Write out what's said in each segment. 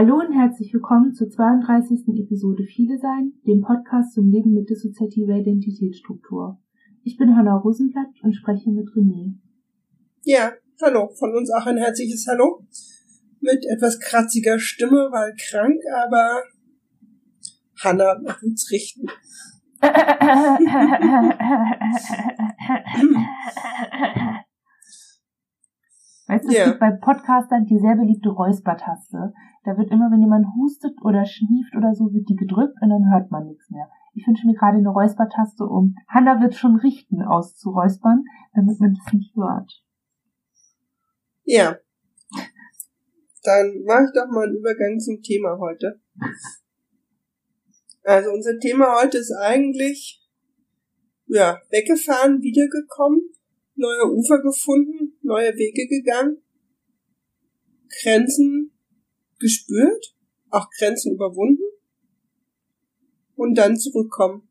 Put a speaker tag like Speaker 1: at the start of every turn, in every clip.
Speaker 1: Hallo und herzlich willkommen zur 32. Episode Viele Sein, dem Podcast zum Leben mit dissoziativer Identitätsstruktur. Ich bin Hanna Rosenblatt und spreche mit René.
Speaker 2: Ja, hallo, von uns auch ein herzliches Hallo. Mit etwas kratziger Stimme, weil krank, aber Hanna wird uns richten.
Speaker 1: Weißt du, es gibt bei Podcastern die sehr beliebte Räuspertaste. Da wird immer, wenn jemand hustet oder schnieft oder so, wird die gedrückt und dann hört man nichts mehr. Ich wünsche mir gerade eine Räuspertaste, um Hanna wird schon richten auszuräuspern, damit man das nicht hört.
Speaker 2: Ja. Dann mache ich doch mal einen Übergang zum Thema heute. Also unser Thema heute ist eigentlich, ja, weggefahren, wiedergekommen neue Ufer gefunden, neue Wege gegangen, Grenzen gespürt, auch Grenzen überwunden und dann zurückkommen.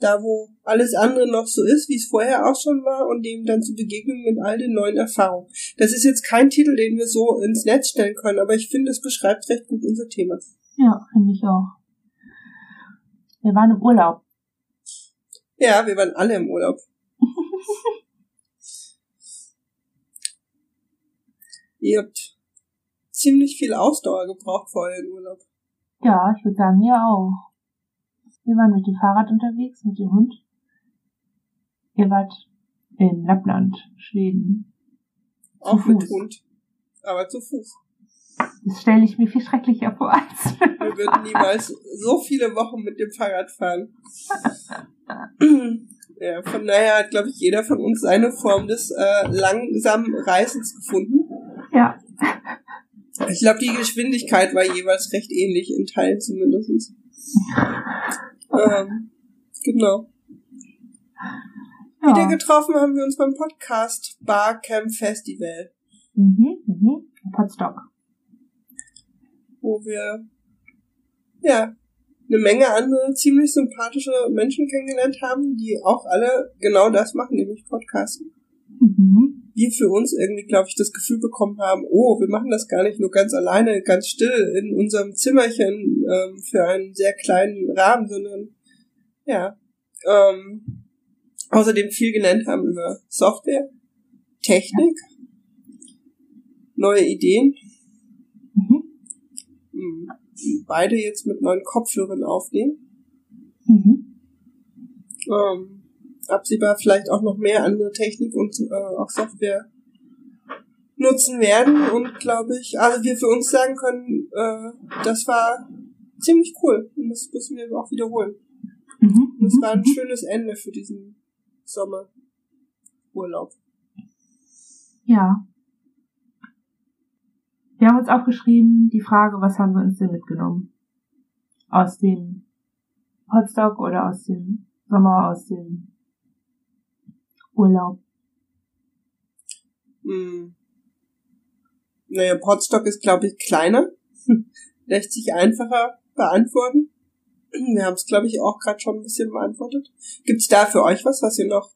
Speaker 2: Da, wo alles andere noch so ist, wie es vorher auch schon war, und dem dann zu begegnen mit all den neuen Erfahrungen. Das ist jetzt kein Titel, den wir so ins Netz stellen können, aber ich finde, es beschreibt recht gut unser Thema.
Speaker 1: Ja, finde ich auch. Wir waren im Urlaub.
Speaker 2: Ja, wir waren alle im Urlaub. Ihr habt ziemlich viel Ausdauer gebraucht vor eurem Urlaub.
Speaker 1: Ja, ich würde sagen, ihr auch. Wir waren mit dem Fahrrad unterwegs, mit dem Hund. Ihr wart in Lappland, Schweden.
Speaker 2: Auch Fuß. mit Hund. Aber zu Fuß.
Speaker 1: Das stelle ich mir viel schrecklicher vor als.
Speaker 2: Wir würden niemals so viele Wochen mit dem Fahrrad fahren. ja, von daher hat, glaube ich, jeder von uns seine Form des äh, langsamen Reisens gefunden.
Speaker 1: Ja.
Speaker 2: Ich glaube, die Geschwindigkeit war jeweils recht ähnlich, in Teilen zumindest. ähm, genau. Ja. Wieder getroffen haben wir uns beim Podcast Barcamp Festival.
Speaker 1: Mhm, mhm. Podstock.
Speaker 2: Wo wir, ja, eine Menge andere ziemlich sympathische Menschen kennengelernt haben, die auch alle genau das machen, nämlich Podcasten. Mhm wir für uns irgendwie, glaube ich, das Gefühl bekommen haben, oh, wir machen das gar nicht nur ganz alleine, ganz still in unserem Zimmerchen ähm, für einen sehr kleinen Rahmen, sondern ja, ähm, außerdem viel gelernt haben über Software, Technik, neue Ideen. Mhm. Hm, beide jetzt mit neuen Kopfhörern aufnehmen. Mhm. Ähm, absehbar vielleicht auch noch mehr andere Technik und äh, auch Software nutzen werden und glaube ich, also wir für uns sagen können, äh, das war ziemlich cool und das müssen wir auch wiederholen. Mhm. Und es war ein mhm. schönes Ende für diesen Sommerurlaub.
Speaker 1: Ja. Wir haben uns aufgeschrieben, die Frage, was haben wir uns denn mitgenommen? Aus dem Hotstock oder aus dem Sommer, aus dem Urlaub?
Speaker 2: Hm. Naja, Potstock ist, glaube ich, kleiner. Lässt sich einfacher beantworten. Wir haben es, glaube ich, auch gerade schon ein bisschen beantwortet. Gibt's da für euch was, was ihr noch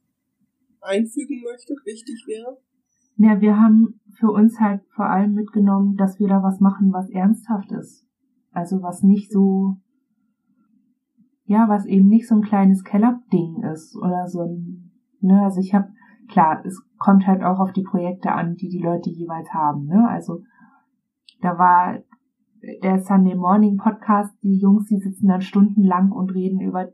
Speaker 2: einfügen möchtet, wichtig wäre?
Speaker 1: Ja, wir haben für uns halt vor allem mitgenommen, dass wir da was machen, was ernsthaft ist. Also was nicht so, ja, was eben nicht so ein kleines Kellerding ist oder so ein Ne? Also ich habe, klar, es kommt halt auch auf die Projekte an, die die Leute jeweils haben. Ne? Also da war der Sunday Morning Podcast, die Jungs, die sitzen dann stundenlang und reden über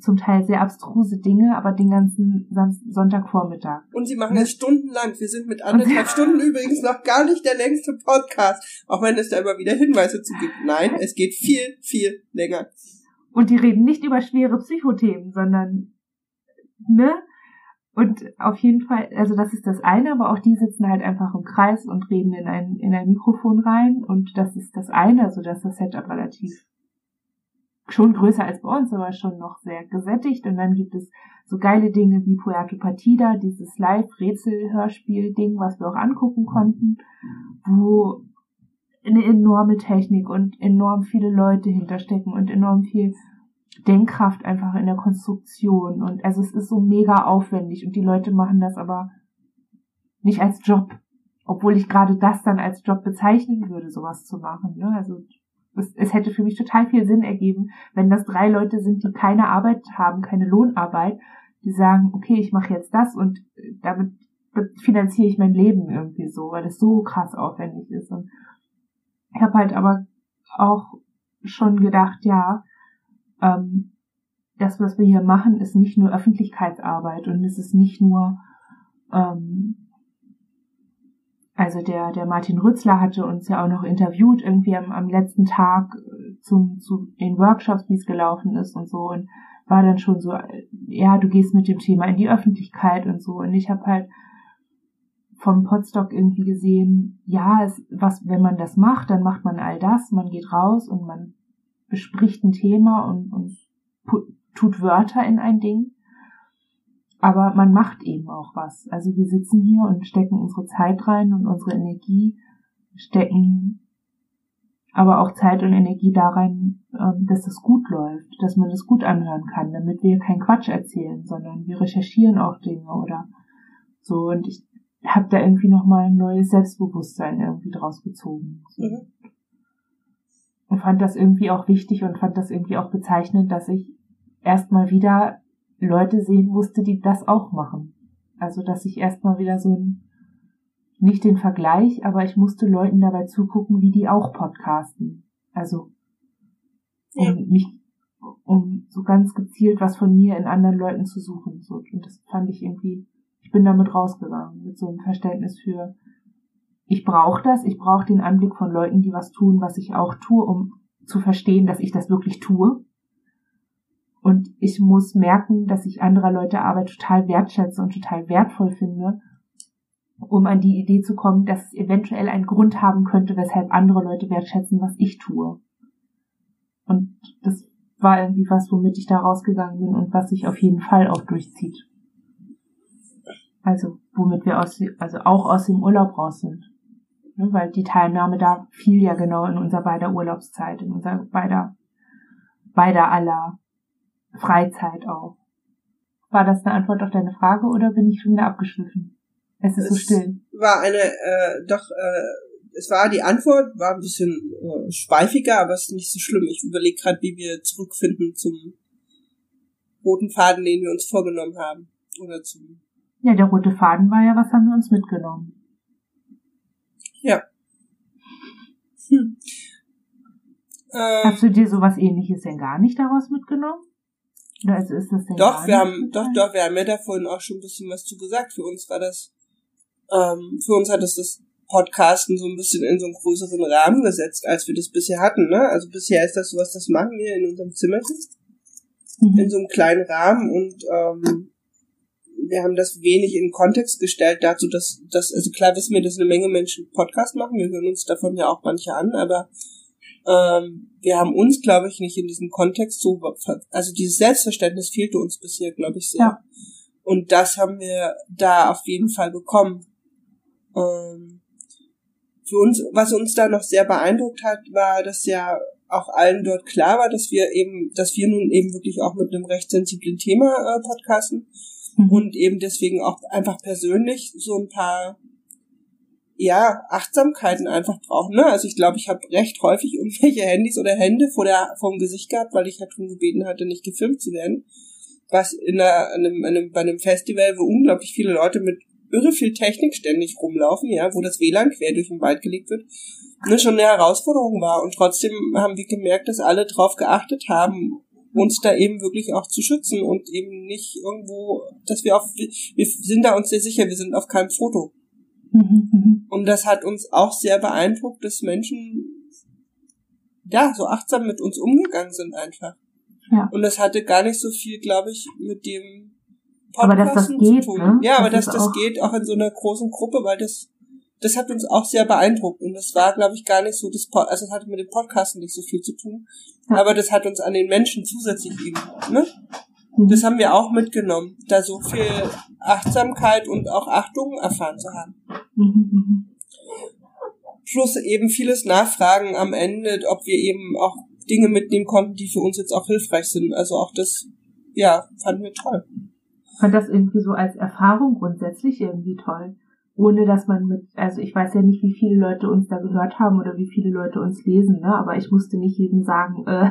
Speaker 1: zum Teil sehr abstruse Dinge, aber den ganzen Sonntagvormittag.
Speaker 2: Und sie machen es stundenlang. Wir sind mit anderthalb Stunden übrigens noch gar nicht der längste Podcast, auch wenn es da immer wieder Hinweise zu gibt. Nein, es geht viel, viel länger.
Speaker 1: Und die reden nicht über schwere Psychothemen, sondern ne? Und auf jeden Fall, also das ist das eine, aber auch die sitzen halt einfach im Kreis und reden in ein, in ein Mikrofon rein und das ist das eine, also dass das Setup relativ schon größer als bei uns, aber schon noch sehr gesättigt und dann gibt es so geile Dinge wie Puerto Partida, dieses Live-Rätsel-Hörspiel-Ding, was wir auch angucken konnten, wo eine enorme Technik und enorm viele Leute hinterstecken und enorm viel Denkkraft einfach in der Konstruktion und also es ist so mega aufwendig und die Leute machen das aber nicht als Job. obwohl ich gerade das dann als Job bezeichnen würde, sowas zu machen. Ne? Also es, es hätte für mich total viel Sinn ergeben, wenn das drei Leute sind, die keine Arbeit haben, keine Lohnarbeit, die sagen, okay, ich mache jetzt das und damit finanziere ich mein Leben irgendwie so, weil es so krass aufwendig ist. Und ich habe halt aber auch schon gedacht, ja, ähm, das, was wir hier machen, ist nicht nur Öffentlichkeitsarbeit und es ist nicht nur ähm, also der, der Martin Rützler hatte uns ja auch noch interviewt, irgendwie am, am letzten Tag äh, zum, zu den Workshops, wie es gelaufen ist und so und war dann schon so, äh, ja, du gehst mit dem Thema in die Öffentlichkeit und so. Und ich habe halt vom Podstock irgendwie gesehen, ja, es, was, wenn man das macht, dann macht man all das, man geht raus und man bespricht ein Thema und, und tut Wörter in ein Ding aber man macht eben auch was. Also wir sitzen hier und stecken unsere Zeit rein und unsere Energie, stecken aber auch Zeit und Energie da rein, ähm, dass das gut läuft, dass man das gut anhören kann, damit wir keinen Quatsch erzählen, sondern wir recherchieren auch Dinge oder so. Und ich habe da irgendwie nochmal ein neues Selbstbewusstsein irgendwie draus gezogen. Mhm. Und fand das irgendwie auch wichtig und fand das irgendwie auch bezeichnend, dass ich erstmal wieder Leute sehen musste, die das auch machen. Also, dass ich erstmal wieder so ein, nicht den Vergleich, aber ich musste Leuten dabei zugucken, wie die auch podcasten. Also, um ja. mich, um so ganz gezielt was von mir in anderen Leuten zu suchen. So, und das fand ich irgendwie, ich bin damit rausgegangen, mit so einem Verständnis für, ich brauche das, ich brauche den Anblick von Leuten, die was tun, was ich auch tue, um zu verstehen, dass ich das wirklich tue. Und ich muss merken, dass ich anderer Leute Arbeit total wertschätze und total wertvoll finde, um an die Idee zu kommen, dass es eventuell einen Grund haben könnte, weshalb andere Leute wertschätzen, was ich tue. Und das war irgendwie was, womit ich da rausgegangen bin und was sich auf jeden Fall auch durchzieht. Also, womit wir aus, also auch aus dem Urlaub raus sind. Ne, weil die Teilnahme da fiel ja genau in unser beider Urlaubszeit, in unser beider, beider aller Freizeit auch. War das eine Antwort auf deine Frage oder bin ich schon wieder abgeschliffen? Es ist es so still.
Speaker 2: War eine, äh, doch, äh, es war die Antwort, war ein bisschen äh, schweifiger, aber es ist nicht so schlimm. Ich überlege gerade, wie wir zurückfinden zum roten Faden, den wir uns vorgenommen haben. Oder zum.
Speaker 1: Ja, der rote Faden war ja, was haben wir uns mitgenommen?
Speaker 2: Ja.
Speaker 1: Hm. Hast du dir sowas ähnliches denn gar nicht daraus mitgenommen? Also ist das denn
Speaker 2: doch, wir haben, doch, doch, wir haben ja da vorhin auch schon ein bisschen was zu gesagt. Für uns war das, ähm, für uns hat es das Podcasten so ein bisschen in so einen größeren Rahmen gesetzt, als wir das bisher hatten, ne? Also bisher ist das sowas, das machen wir in unserem Zimmerchen. Mhm. In so einem kleinen Rahmen und, ähm, wir haben das wenig in Kontext gestellt dazu, dass, dass, also klar wissen wir, dass eine Menge Menschen Podcast machen, wir hören uns davon ja auch manche an, aber ähm, wir haben uns, glaube ich, nicht in diesem Kontext so, also dieses Selbstverständnis fehlte uns bisher, glaube ich, sehr. Ja. Und das haben wir da auf jeden Fall bekommen. Ähm, für uns, was uns da noch sehr beeindruckt hat, war, dass ja auch allen dort klar war, dass wir eben, dass wir nun eben wirklich auch mit einem recht sensiblen Thema äh, podcasten mhm. und eben deswegen auch einfach persönlich so ein paar ja, Achtsamkeiten einfach brauchen. Ne? Also ich glaube, ich habe recht häufig irgendwelche Handys oder Hände vor der vom Gesicht gehabt, weil ich halt schon gebeten hatte, nicht gefilmt zu werden. Was in einer, einem, einem, bei einem Festival, wo unglaublich viele Leute mit irre viel Technik ständig rumlaufen, ja, wo das WLAN quer durch den Wald gelegt wird, ne, schon eine Herausforderung war. Und trotzdem haben wir gemerkt, dass alle drauf geachtet haben, uns da eben wirklich auch zu schützen und eben nicht irgendwo, dass wir auf, wir sind da uns sehr sicher, wir sind auf keinem Foto. Mhm, mhm. Und das hat uns auch sehr beeindruckt, dass Menschen ja so achtsam mit uns umgegangen sind einfach. Ja. Und das hatte gar nicht so viel, glaube ich, mit dem
Speaker 1: Podcasten
Speaker 2: zu tun. Ne? Ja, aber das dass das geht auch in so einer großen Gruppe, weil das das hat uns auch sehr beeindruckt und das war, glaube ich, gar nicht so das Pod also es hatte mit dem Podcasten nicht so viel zu tun, ja. aber das hat uns an den Menschen zusätzlich eben, ne? Das haben wir auch mitgenommen, da so viel Achtsamkeit und auch Achtung erfahren zu haben. Plus eben vieles Nachfragen am Ende, ob wir eben auch Dinge mitnehmen konnten, die für uns jetzt auch hilfreich sind. Also auch das, ja, fanden wir toll.
Speaker 1: Ich fand das irgendwie so als Erfahrung grundsätzlich irgendwie toll. ohne dass man mit, also ich weiß ja nicht, wie viele Leute uns da gehört haben oder wie viele Leute uns lesen, ne? Aber ich musste nicht jedem sagen, äh,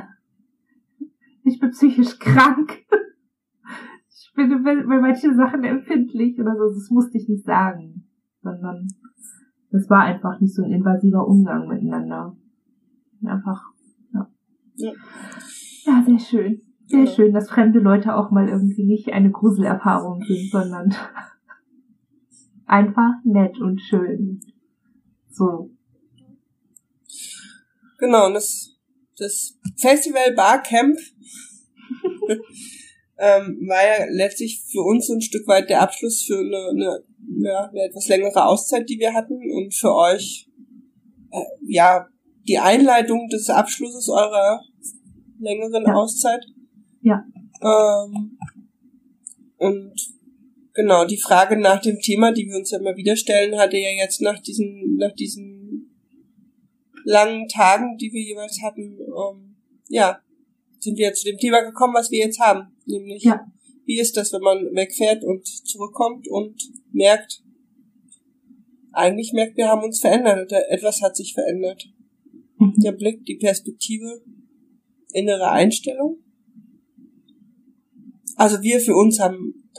Speaker 1: ich bin psychisch krank. Ich bin bei manchen Sachen empfindlich oder so. Das musste ich nicht sagen. Sondern das war einfach nicht so ein invasiver Umgang miteinander. Einfach, ja. Ja, ja sehr schön. Sehr ja. schön, dass fremde Leute auch mal irgendwie nicht eine Gruselerfahrung sind, sondern einfach nett und schön. So.
Speaker 2: Genau, und das, das Festival Barcamp ähm, war ja letztlich für uns ein Stück weit der Abschluss für eine, eine, ja, eine etwas längere Auszeit, die wir hatten und für euch äh, ja die Einleitung des Abschlusses eurer längeren ja. Auszeit.
Speaker 1: Ja.
Speaker 2: Ähm, und genau, die Frage nach dem Thema, die wir uns ja immer wieder stellen, hatte ja jetzt nach diesen, nach diesen langen Tagen, die wir jeweils hatten, ähm, ja, sind wir zu dem Thema gekommen, was wir jetzt haben. Nämlich, ja. wie ist das, wenn man wegfährt und zurückkommt und merkt, eigentlich merkt, wir haben uns verändert oder etwas hat sich verändert. Mhm. Der Blick, die Perspektive, innere Einstellung. Also wir für uns haben,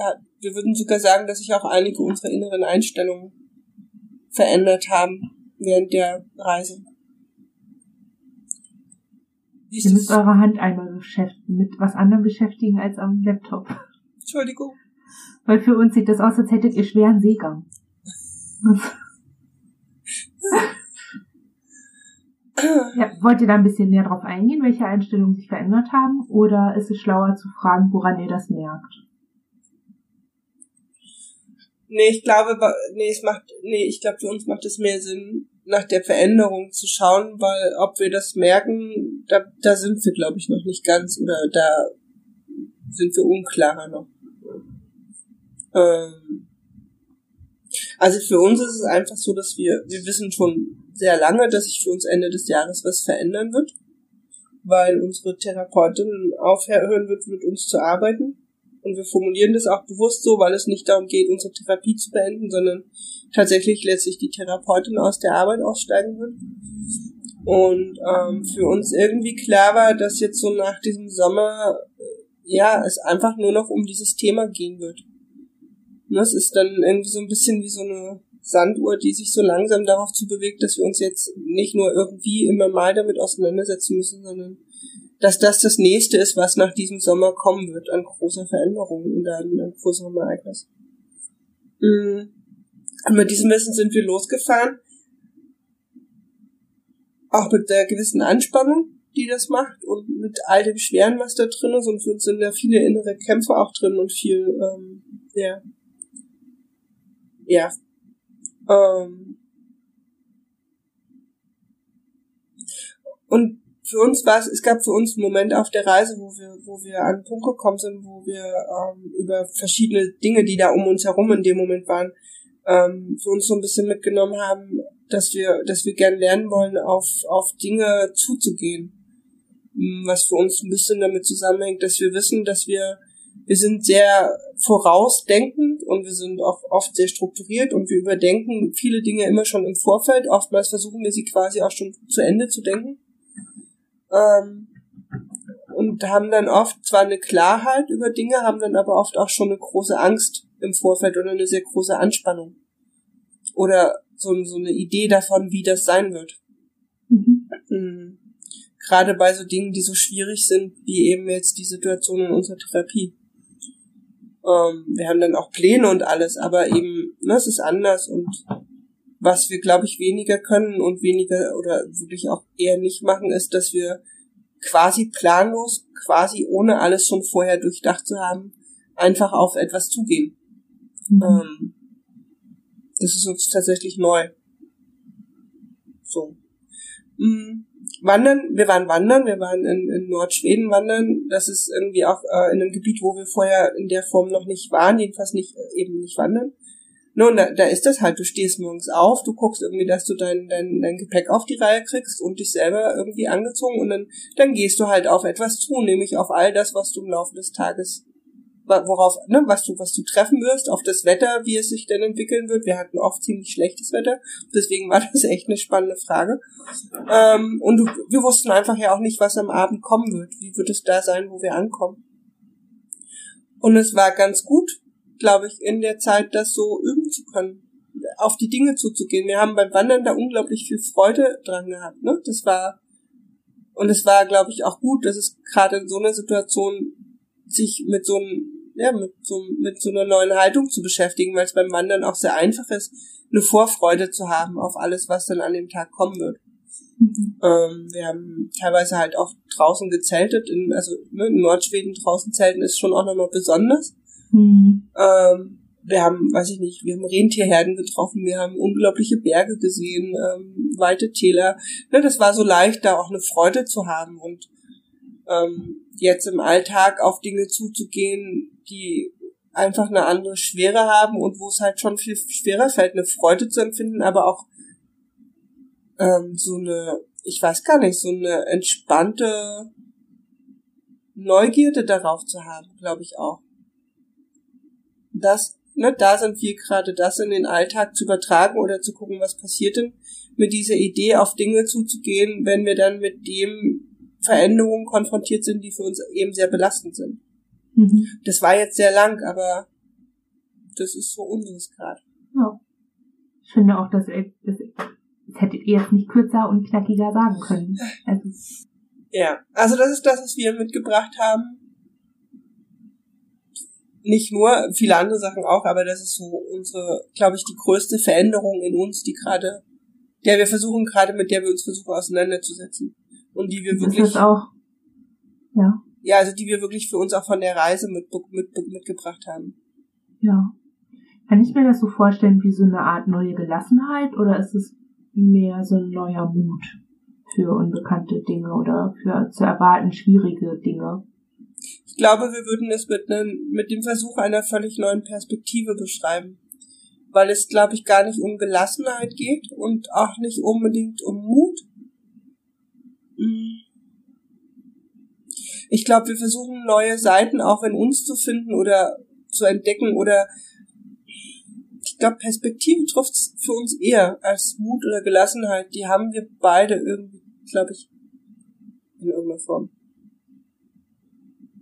Speaker 2: wir würden sogar sagen, dass sich auch einige unserer inneren Einstellungen verändert haben während der Reise.
Speaker 1: Ihr müsst eure Hand einmal beschäftigen, mit was anderem beschäftigen als am Laptop.
Speaker 2: Entschuldigung.
Speaker 1: Weil für uns sieht das aus, als hättet ihr schweren Seegang. ja, wollt ihr da ein bisschen näher drauf eingehen, welche Einstellungen sich verändert haben? Oder ist es schlauer zu fragen, woran ihr das merkt?
Speaker 2: Nee, ich glaube, nee, es macht, nee, ich glaube, für uns macht es mehr Sinn, nach der Veränderung zu schauen, weil ob wir das merken, da, da sind wir, glaube ich, noch nicht ganz oder da sind wir unklarer noch. Ähm, also für uns ist es einfach so, dass wir, wir wissen schon sehr lange, dass sich für uns Ende des Jahres was verändern wird, weil unsere Therapeutin aufhören wird, mit uns zu arbeiten. Und wir formulieren das auch bewusst so, weil es nicht darum geht, unsere Therapie zu beenden, sondern tatsächlich letztlich die Therapeutin aus der Arbeit aussteigen wird. Und ähm, für uns irgendwie klar war, dass jetzt so nach diesem Sommer, ja, es einfach nur noch um dieses Thema gehen wird. Und das ist dann irgendwie so ein bisschen wie so eine Sanduhr, die sich so langsam darauf zubewegt, dass wir uns jetzt nicht nur irgendwie immer mal damit auseinandersetzen müssen, sondern dass das das nächste ist, was nach diesem Sommer kommen wird an großer Veränderung und an, an größerem Ereignis. Mhm. Und mit diesem Wissen sind wir losgefahren. Auch mit der gewissen Anspannung, die das macht und mit all dem Schweren, was da drin ist. Und uns sind da viele innere Kämpfe auch drin und viel, ähm, ja, ja, ähm, und für uns war es, es gab für uns einen Moment auf der Reise, wo wir, wo wir an einen Punkt gekommen sind, wo wir ähm, über verschiedene Dinge, die da um uns herum in dem Moment waren, ähm, für uns so ein bisschen mitgenommen haben, dass wir, dass wir gern lernen wollen, auf, auf Dinge zuzugehen. Hm, was für uns ein bisschen damit zusammenhängt, dass wir wissen, dass wir, wir sind sehr vorausdenkend und wir sind auch oft sehr strukturiert und wir überdenken viele Dinge immer schon im Vorfeld. Oftmals versuchen wir sie quasi auch schon zu Ende zu denken. Ähm, und haben dann oft zwar eine Klarheit über Dinge, haben dann aber oft auch schon eine große Angst im Vorfeld oder eine sehr große Anspannung. Oder so, so eine Idee davon, wie das sein wird. Mhm. Mhm. Gerade bei so Dingen, die so schwierig sind, wie eben jetzt die Situation in unserer Therapie. Ähm, wir haben dann auch Pläne und alles, aber eben, ne, es ist anders und was wir, glaube ich, weniger können und weniger oder wirklich auch eher nicht machen, ist, dass wir quasi planlos, quasi ohne alles schon vorher durchdacht zu haben, einfach auf etwas zugehen. Mhm. Ähm, das ist uns tatsächlich neu. So. Mhm. Wandern, wir waren wandern, wir waren in, in Nordschweden wandern. Das ist irgendwie auch äh, in einem Gebiet, wo wir vorher in der Form noch nicht waren, jedenfalls nicht eben nicht wandern. Nun, da, da ist das halt, du stehst morgens auf, du guckst irgendwie, dass du dein, dein, dein Gepäck auf die Reihe kriegst und dich selber irgendwie angezogen und dann, dann gehst du halt auf etwas zu, nämlich auf all das, was du im Laufe des Tages worauf, ne, was du, was du treffen wirst, auf das Wetter, wie es sich denn entwickeln wird. Wir hatten oft ziemlich schlechtes Wetter, deswegen war das echt eine spannende Frage. Ähm, und du, wir wussten einfach ja auch nicht, was am Abend kommen wird. Wie wird es da sein, wo wir ankommen? Und es war ganz gut, glaube ich, in der Zeit, das so üben zu können, auf die Dinge zuzugehen. Wir haben beim Wandern da unglaublich viel Freude dran gehabt. Ne? Das war und es war, glaube ich, auch gut, dass es gerade in so einer Situation sich mit so einem ja, mit so, mit so einer neuen Haltung zu beschäftigen, weil es beim Wandern auch sehr einfach ist, eine Vorfreude zu haben auf alles, was dann an dem Tag kommen wird. Mhm. Ähm, wir haben teilweise halt auch draußen gezeltet, in, also ne, in Nordschweden draußen zelten ist schon auch nochmal besonders. Mhm. Ähm, wir haben, weiß ich nicht, wir haben Rentierherden getroffen, wir haben unglaubliche Berge gesehen, ähm, weite Täler. Ne, das war so leicht, da auch eine Freude zu haben und ähm, jetzt im Alltag auf Dinge zuzugehen, die einfach eine andere Schwere haben und wo es halt schon viel schwerer fällt, eine Freude zu empfinden, aber auch ähm, so eine, ich weiß gar nicht, so eine entspannte Neugierde darauf zu haben, glaube ich auch. Das, ne, da sind wir gerade, das in den Alltag zu übertragen oder zu gucken, was passiert denn mit dieser Idee, auf Dinge zuzugehen, wenn wir dann mit dem Veränderungen konfrontiert sind, die für uns eben sehr belastend sind. Mhm. Das war jetzt sehr lang, aber das ist so unseres gerade.
Speaker 1: Ja. Ich finde auch, dass das, das hättet ihr jetzt nicht kürzer und knackiger sagen können. Also.
Speaker 2: Ja, also das ist das, was wir mitgebracht haben. Nicht nur, viele andere Sachen auch, aber das ist so unsere, glaube ich, die größte Veränderung in uns, die gerade, der wir versuchen gerade, mit der wir uns versuchen auseinanderzusetzen. Und die wir das wirklich.
Speaker 1: Ist auch, ja
Speaker 2: ja, also die wir wirklich für uns auch von der Reise mit, mit, mitgebracht haben.
Speaker 1: Ja. Kann ich mir das so vorstellen wie so eine Art neue Gelassenheit oder ist es mehr so ein neuer Mut für unbekannte Dinge oder für zu erwarten schwierige Dinge?
Speaker 2: Ich glaube, wir würden es mit, ne, mit dem Versuch einer völlig neuen Perspektive beschreiben. Weil es, glaube ich, gar nicht um Gelassenheit geht und auch nicht unbedingt um Mut. Ich glaube, wir versuchen neue Seiten auch in uns zu finden oder zu entdecken oder ich glaube, Perspektive trifft für uns eher als Mut oder Gelassenheit. Die haben wir beide irgendwie, glaube ich, in irgendeiner Form.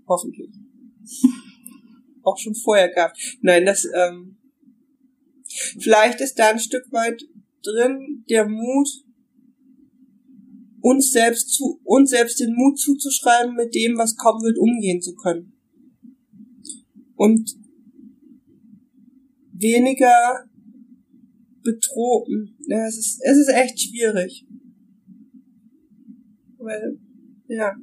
Speaker 2: Hoffentlich. auch schon vorher gehabt. Nein, das, ähm, vielleicht ist da ein Stück weit drin der Mut, uns selbst zu, uns selbst den Mut zuzuschreiben, mit dem, was kommen wird, umgehen zu können. Und weniger bedrohen. Ja, es ist, es ist echt schwierig. Weil, ja.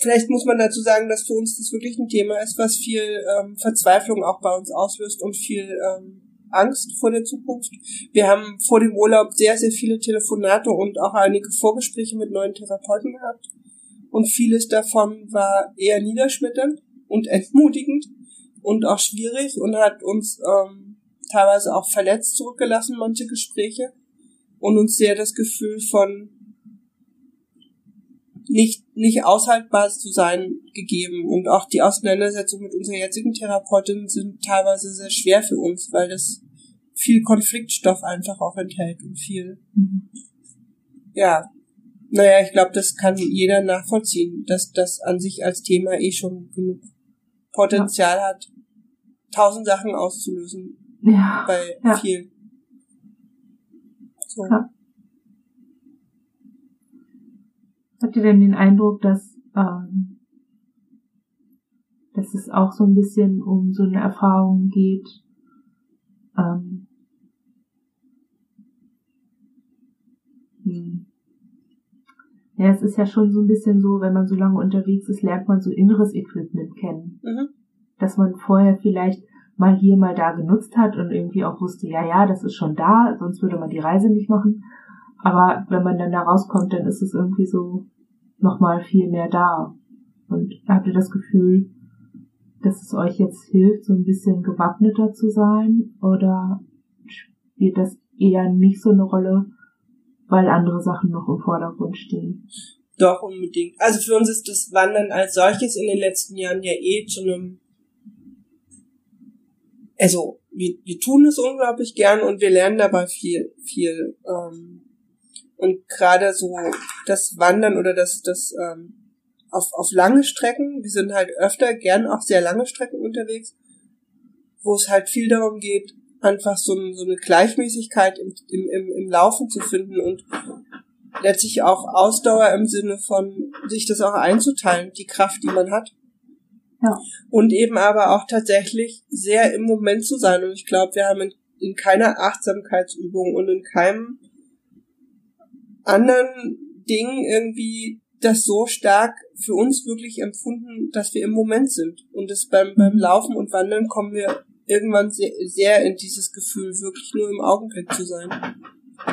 Speaker 2: Vielleicht muss man dazu sagen, dass für uns das wirklich ein Thema ist, was viel ähm, Verzweiflung auch bei uns auslöst und viel ähm, Angst vor der Zukunft. Wir haben vor dem Urlaub sehr, sehr viele Telefonate und auch einige Vorgespräche mit neuen Therapeuten gehabt. Und vieles davon war eher niederschmetternd und entmutigend und auch schwierig und hat uns ähm, teilweise auch verletzt zurückgelassen, manche Gespräche. Und uns sehr das Gefühl von nicht, nicht aushaltbar zu sein gegeben. Und auch die Auseinandersetzung mit unserer jetzigen Therapeutin sind teilweise sehr schwer für uns, weil das viel Konfliktstoff einfach auch enthält und viel, mhm. ja, naja, ich glaube, das kann jeder nachvollziehen, dass das an sich als Thema eh schon genug Potenzial ja. hat, tausend Sachen auszulösen
Speaker 1: ja.
Speaker 2: bei
Speaker 1: ja.
Speaker 2: vielen.
Speaker 1: So. Ja. Habt ihr denn den Eindruck, dass, ähm, dass es auch so ein bisschen um so eine Erfahrung geht, ähm, hm. Ja, es ist ja schon so ein bisschen so, wenn man so lange unterwegs ist, lernt man so inneres Equipment kennen. Mhm. Dass man vorher vielleicht mal hier, mal da genutzt hat und irgendwie auch wusste, ja, ja, das ist schon da, sonst würde man die Reise nicht machen. Aber wenn man dann da rauskommt, dann ist es irgendwie so nochmal viel mehr da. Und habt ihr das Gefühl, dass es euch jetzt hilft, so ein bisschen gewappneter zu sein? Oder spielt das eher nicht so eine Rolle, weil andere Sachen noch im Vordergrund stehen?
Speaker 2: Doch, unbedingt. Also für uns ist das Wandern als solches in den letzten Jahren ja eh zu einem, also wir, wir tun es unglaublich gern und wir lernen dabei viel, viel. Ähm, und gerade so das Wandern oder das, das ähm, auf, auf lange Strecken, wir sind halt öfter gern auch sehr lange Strecken unterwegs, wo es halt viel darum geht, einfach so, so eine Gleichmäßigkeit im, im, im, im Laufen zu finden und letztlich auch Ausdauer im Sinne von sich das auch einzuteilen, die Kraft, die man hat.
Speaker 1: Ja.
Speaker 2: Und eben aber auch tatsächlich sehr im Moment zu sein. Und ich glaube, wir haben in, in keiner Achtsamkeitsübung und in keinem anderen Ding irgendwie das so stark für uns wirklich empfunden, dass wir im Moment sind. Und das beim, beim mhm. Laufen und Wandern kommen wir irgendwann sehr, sehr in dieses Gefühl, wirklich nur im Augenblick zu sein.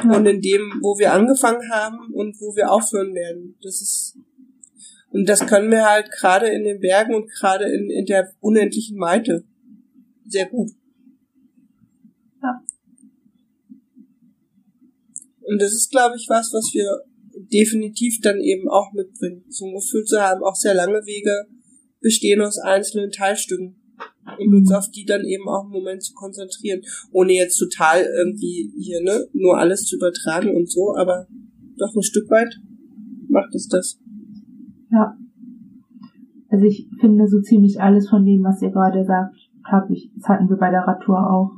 Speaker 2: Und in dem, wo wir angefangen haben und wo wir aufhören werden. Das ist, und das können wir halt gerade in den Bergen und gerade in, in der unendlichen Weite sehr gut. Und das ist, glaube ich, was, was wir definitiv dann eben auch mitbringen. So ein Gefühl zu haben, auch sehr lange Wege bestehen aus einzelnen Teilstücken und uns auf die dann eben auch im Moment zu konzentrieren, ohne jetzt total irgendwie hier, ne, nur alles zu übertragen und so, aber doch ein Stück weit macht es das.
Speaker 1: Ja. Also ich finde so ziemlich alles von dem, was ihr gerade sagt, habe ich, das hatten wir bei der Radtour auch.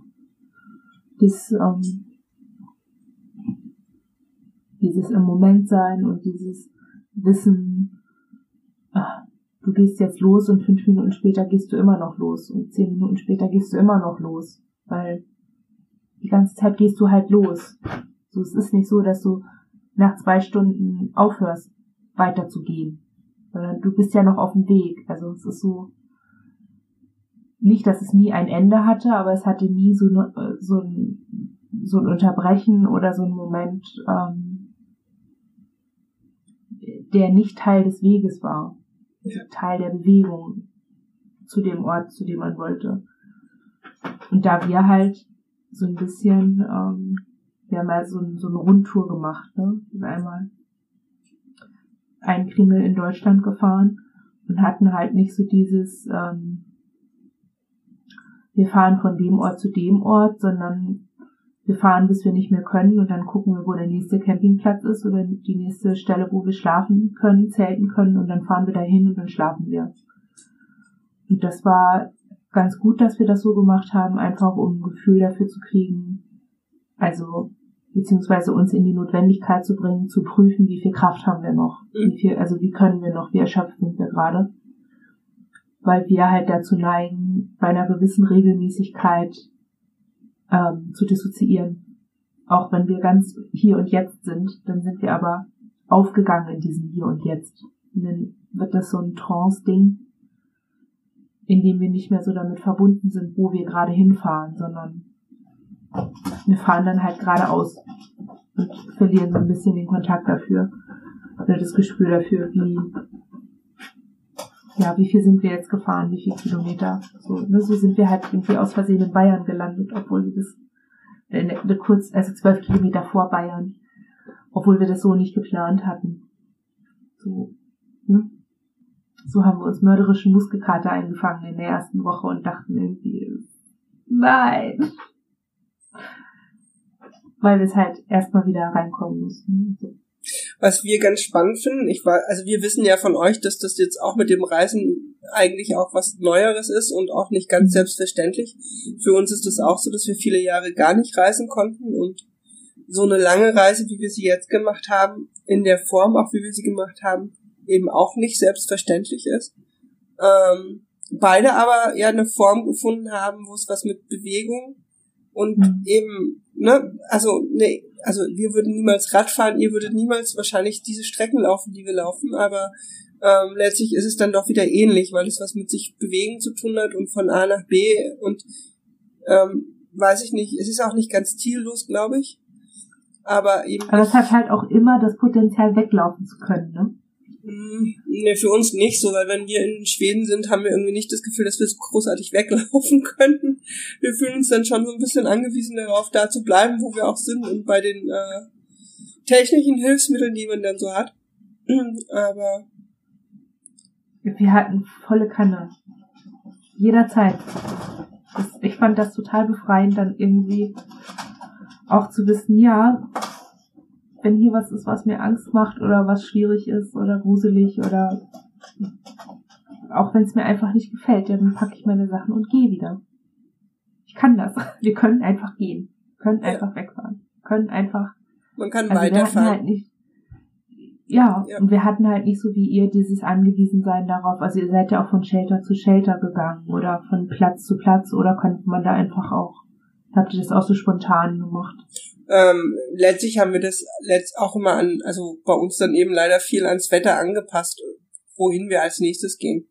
Speaker 1: Das, ähm, dieses im Moment sein und dieses Wissen, ach, du gehst jetzt los und fünf Minuten später gehst du immer noch los und zehn Minuten später gehst du immer noch los, weil die ganze Zeit gehst du halt los. So, es ist nicht so, dass du nach zwei Stunden aufhörst, weiterzugehen, sondern du bist ja noch auf dem Weg. Also es ist so, nicht, dass es nie ein Ende hatte, aber es hatte nie so, so, ein, so ein Unterbrechen oder so ein Moment, ähm, der nicht Teil des Weges war ja. Teil der Bewegung zu dem Ort, zu dem man wollte. Und da wir halt so ein bisschen, ähm, wir haben ja so, so eine Rundtour gemacht, ne? Einmal einen Kringel in Deutschland gefahren und hatten halt nicht so dieses, ähm, wir fahren von dem Ort zu dem Ort, sondern wir fahren, bis wir nicht mehr können und dann gucken wir, wo der nächste Campingplatz ist oder die nächste Stelle, wo wir schlafen können, zelten können und dann fahren wir dahin und dann schlafen wir. Und das war ganz gut, dass wir das so gemacht haben, einfach um ein Gefühl dafür zu kriegen, also beziehungsweise uns in die Notwendigkeit zu bringen, zu prüfen, wie viel Kraft haben wir noch, wie mhm. viel, also wie können wir noch, wie erschöpft sind wir gerade, weil wir halt dazu neigen, bei einer gewissen Regelmäßigkeit ähm, zu dissoziieren. Auch wenn wir ganz hier und jetzt sind, dann sind wir aber aufgegangen in diesem Hier und Jetzt. Und dann wird das so ein Trance-Ding, in dem wir nicht mehr so damit verbunden sind, wo wir gerade hinfahren, sondern wir fahren dann halt geradeaus und verlieren so ein bisschen den Kontakt dafür oder das Gespür dafür, wie ja, wie viel sind wir jetzt gefahren, wie viele Kilometer. So, ne, so sind wir halt irgendwie aus Versehen in Bayern gelandet, obwohl wir das äh, ne, kurz, also zwölf Kilometer vor Bayern, obwohl wir das so nicht geplant hatten. So, ne? so haben wir uns mörderischen Muskelkater eingefangen in der ersten Woche und dachten irgendwie, nein. Weil wir es halt erstmal wieder reinkommen mussten.
Speaker 2: Was wir ganz spannend finden. Ich war, also wir wissen ja von euch, dass das jetzt auch mit dem Reisen eigentlich auch was Neueres ist und auch nicht ganz selbstverständlich. Für uns ist es auch so, dass wir viele Jahre gar nicht reisen konnten und so eine lange Reise, wie wir sie jetzt gemacht haben, in der Form, auch wie wir sie gemacht haben, eben auch nicht selbstverständlich ist. Ähm, beide aber ja eine Form gefunden haben, wo es was mit Bewegung und mhm. eben, ne, also ne, also wir würden niemals Rad fahren, ihr würdet niemals wahrscheinlich diese Strecken laufen, die wir laufen, aber ähm, letztlich ist es dann doch wieder ähnlich, weil es was mit sich bewegen zu tun hat und von A nach B und ähm, weiß ich nicht, es ist auch nicht ganz ziellos, glaube ich. Aber eben.
Speaker 1: Aber es hat halt auch immer das Potenzial, weglaufen zu können, ne?
Speaker 2: Ne, für uns nicht so, weil wenn wir in Schweden sind, haben wir irgendwie nicht das Gefühl, dass wir so großartig weglaufen könnten. Wir fühlen uns dann schon so ein bisschen angewiesen darauf, da zu bleiben, wo wir auch sind und bei den äh, technischen Hilfsmitteln, die man dann so hat. Aber
Speaker 1: wir hatten volle Kanne. Jederzeit. Ich fand das total befreiend, dann irgendwie auch zu wissen, ja, wenn hier was ist, was mir Angst macht oder was schwierig ist oder gruselig oder auch wenn es mir einfach nicht gefällt, dann packe ich meine Sachen und gehe wieder. Ich kann das. Wir können einfach gehen. können ja. einfach wegfahren. können einfach.
Speaker 2: Man kann also weiterfahren. Halt nicht,
Speaker 1: ja, ja, und wir hatten halt nicht so wie ihr dieses Angewiesensein darauf. Also ihr seid ja auch von Shelter zu Shelter gegangen oder von Platz zu Platz oder konnte man da einfach auch, habt ihr das auch so spontan gemacht?
Speaker 2: Ähm, letztlich haben wir das letzt auch immer an, also bei uns dann eben leider viel ans Wetter angepasst, wohin wir als nächstes gehen.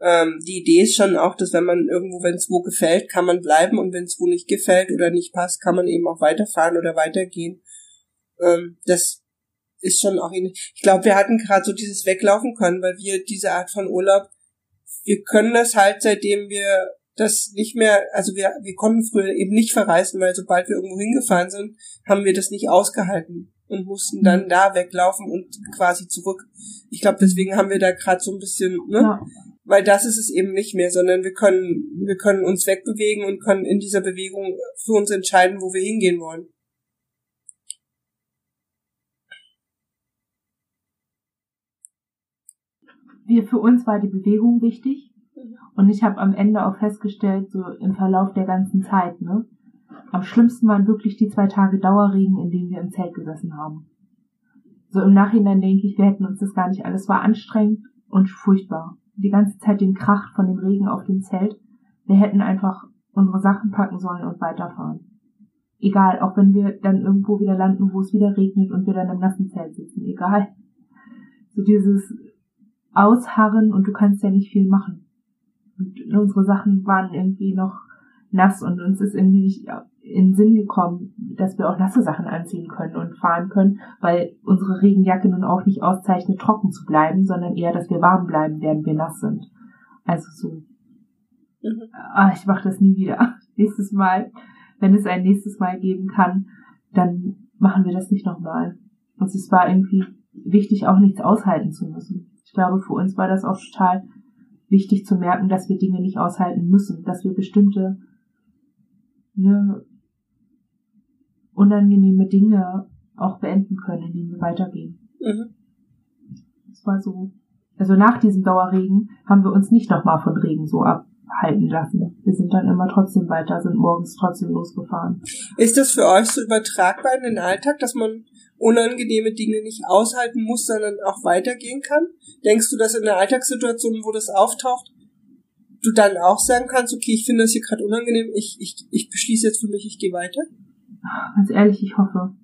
Speaker 2: Ähm, die Idee ist schon auch, dass wenn man irgendwo, wenn es wo gefällt, kann man bleiben und wenn es wo nicht gefällt oder nicht passt, kann man eben auch weiterfahren oder weitergehen. Ähm, das ist schon auch ähnlich. Ich glaube, wir hatten gerade so dieses Weglaufen können, weil wir diese Art von Urlaub, wir können das halt, seitdem wir das nicht mehr, also wir, wir konnten früher eben nicht verreisen, weil sobald wir irgendwo hingefahren sind, haben wir das nicht ausgehalten und mussten dann mhm. da weglaufen und quasi zurück. Ich glaube, deswegen haben wir da gerade so ein bisschen, ne? Ja. Weil das ist es eben nicht mehr, sondern wir können, wir können uns wegbewegen und können in dieser Bewegung für uns entscheiden, wo wir hingehen wollen.
Speaker 1: wir, für uns war die Bewegung wichtig. Und ich habe am Ende auch festgestellt, so im Verlauf der ganzen Zeit, ne, am schlimmsten waren wirklich die zwei Tage Dauerregen, in denen wir im Zelt gesessen haben. So im Nachhinein denke ich, wir hätten uns das gar nicht alles war anstrengend und furchtbar. Die ganze Zeit den Krach von dem Regen auf dem Zelt. Wir hätten einfach unsere Sachen packen sollen und weiterfahren. Egal, auch wenn wir dann irgendwo wieder landen, wo es wieder regnet und wir dann im nassen Zelt sitzen. Egal. So dieses, ausharren und du kannst ja nicht viel machen. Unsere Sachen waren irgendwie noch nass und uns ist irgendwie nicht in den Sinn gekommen, dass wir auch nasse Sachen anziehen können und fahren können, weil unsere Regenjacke nun auch nicht auszeichnet, trocken zu bleiben, sondern eher, dass wir warm bleiben, während wir nass sind. Also so. Mhm. Ah, ich mache das nie wieder. Nächstes Mal, wenn es ein nächstes Mal geben kann, dann machen wir das nicht nochmal. Und es war irgendwie wichtig, auch nichts aushalten zu müssen. Ich glaube, für uns war das auch total wichtig zu merken, dass wir Dinge nicht aushalten müssen, dass wir bestimmte ne, unangenehme Dinge auch beenden können, indem wir weitergehen. Mhm. Das war so. Also nach diesem Dauerregen haben wir uns nicht nochmal von Regen so abhalten lassen. Wir sind dann immer trotzdem weiter, sind morgens trotzdem losgefahren.
Speaker 2: Ist das für euch so übertragbar in den Alltag, dass man unangenehme Dinge nicht aushalten muss, sondern auch weitergehen kann? Denkst du, dass in der Alltagssituation, wo das auftaucht, du dann auch sagen kannst, okay, ich finde das hier gerade unangenehm, ich, ich, ich beschließe jetzt für mich, ich gehe weiter?
Speaker 1: Ganz ehrlich, ich hoffe.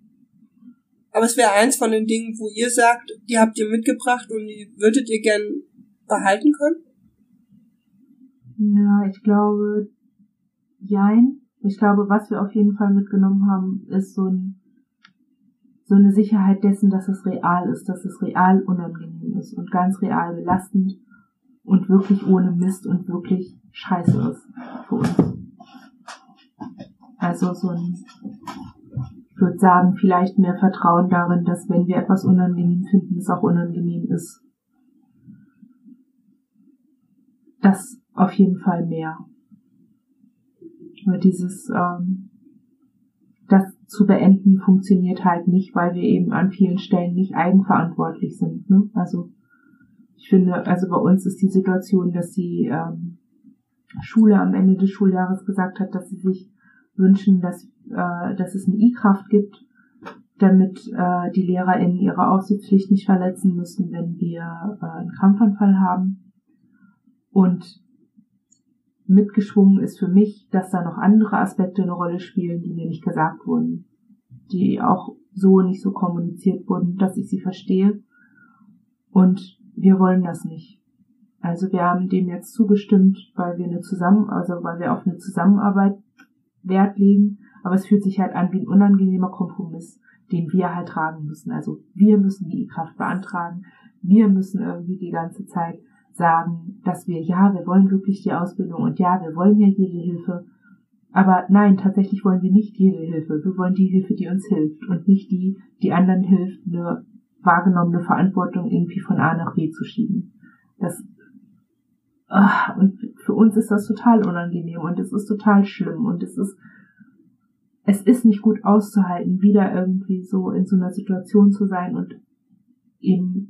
Speaker 2: Aber es wäre eins von den Dingen, wo ihr sagt, die habt ihr mitgebracht und die würdet ihr gern behalten können?
Speaker 1: Ja, ich glaube, jein. Ich glaube, was wir auf jeden Fall mitgenommen haben, ist so ein so eine Sicherheit dessen, dass es real ist, dass es real unangenehm ist und ganz real belastend und wirklich ohne Mist und wirklich scheiße ist für uns. Also so ein, ich würde sagen, vielleicht mehr Vertrauen darin, dass wenn wir etwas unangenehm finden, es auch unangenehm ist. Das auf jeden Fall mehr. Weil dieses, ähm, das zu beenden funktioniert halt nicht, weil wir eben an vielen Stellen nicht eigenverantwortlich sind. Ne? Also ich finde, also bei uns ist die Situation, dass die ähm, Schule am Ende des Schuljahres gesagt hat, dass sie sich wünschen, dass, äh, dass es eine I-Kraft gibt, damit äh, die LehrerInnen ihre Aufsichtspflicht nicht verletzen müssen, wenn wir äh, einen Krampfanfall haben. Und mitgeschwungen ist für mich, dass da noch andere Aspekte eine Rolle spielen, die mir nicht gesagt wurden, die auch so nicht so kommuniziert wurden, dass ich sie verstehe. Und wir wollen das nicht. Also wir haben dem jetzt zugestimmt, weil wir eine Zusammen, also weil wir auf eine Zusammenarbeit Wert legen, aber es fühlt sich halt an wie ein unangenehmer Kompromiss, den wir halt tragen müssen. Also wir müssen die E-Kraft beantragen, wir müssen irgendwie die ganze Zeit sagen, dass wir, ja, wir wollen wirklich die Ausbildung und ja, wir wollen ja jede Hilfe. Aber nein, tatsächlich wollen wir nicht jede Hilfe. Wir wollen die Hilfe, die uns hilft und nicht die, die anderen hilft, nur wahrgenommene Verantwortung irgendwie von A nach B zu schieben. Das ach, und für uns ist das total unangenehm und es ist total schlimm und es ist es ist nicht gut auszuhalten, wieder irgendwie so in so einer Situation zu sein und eben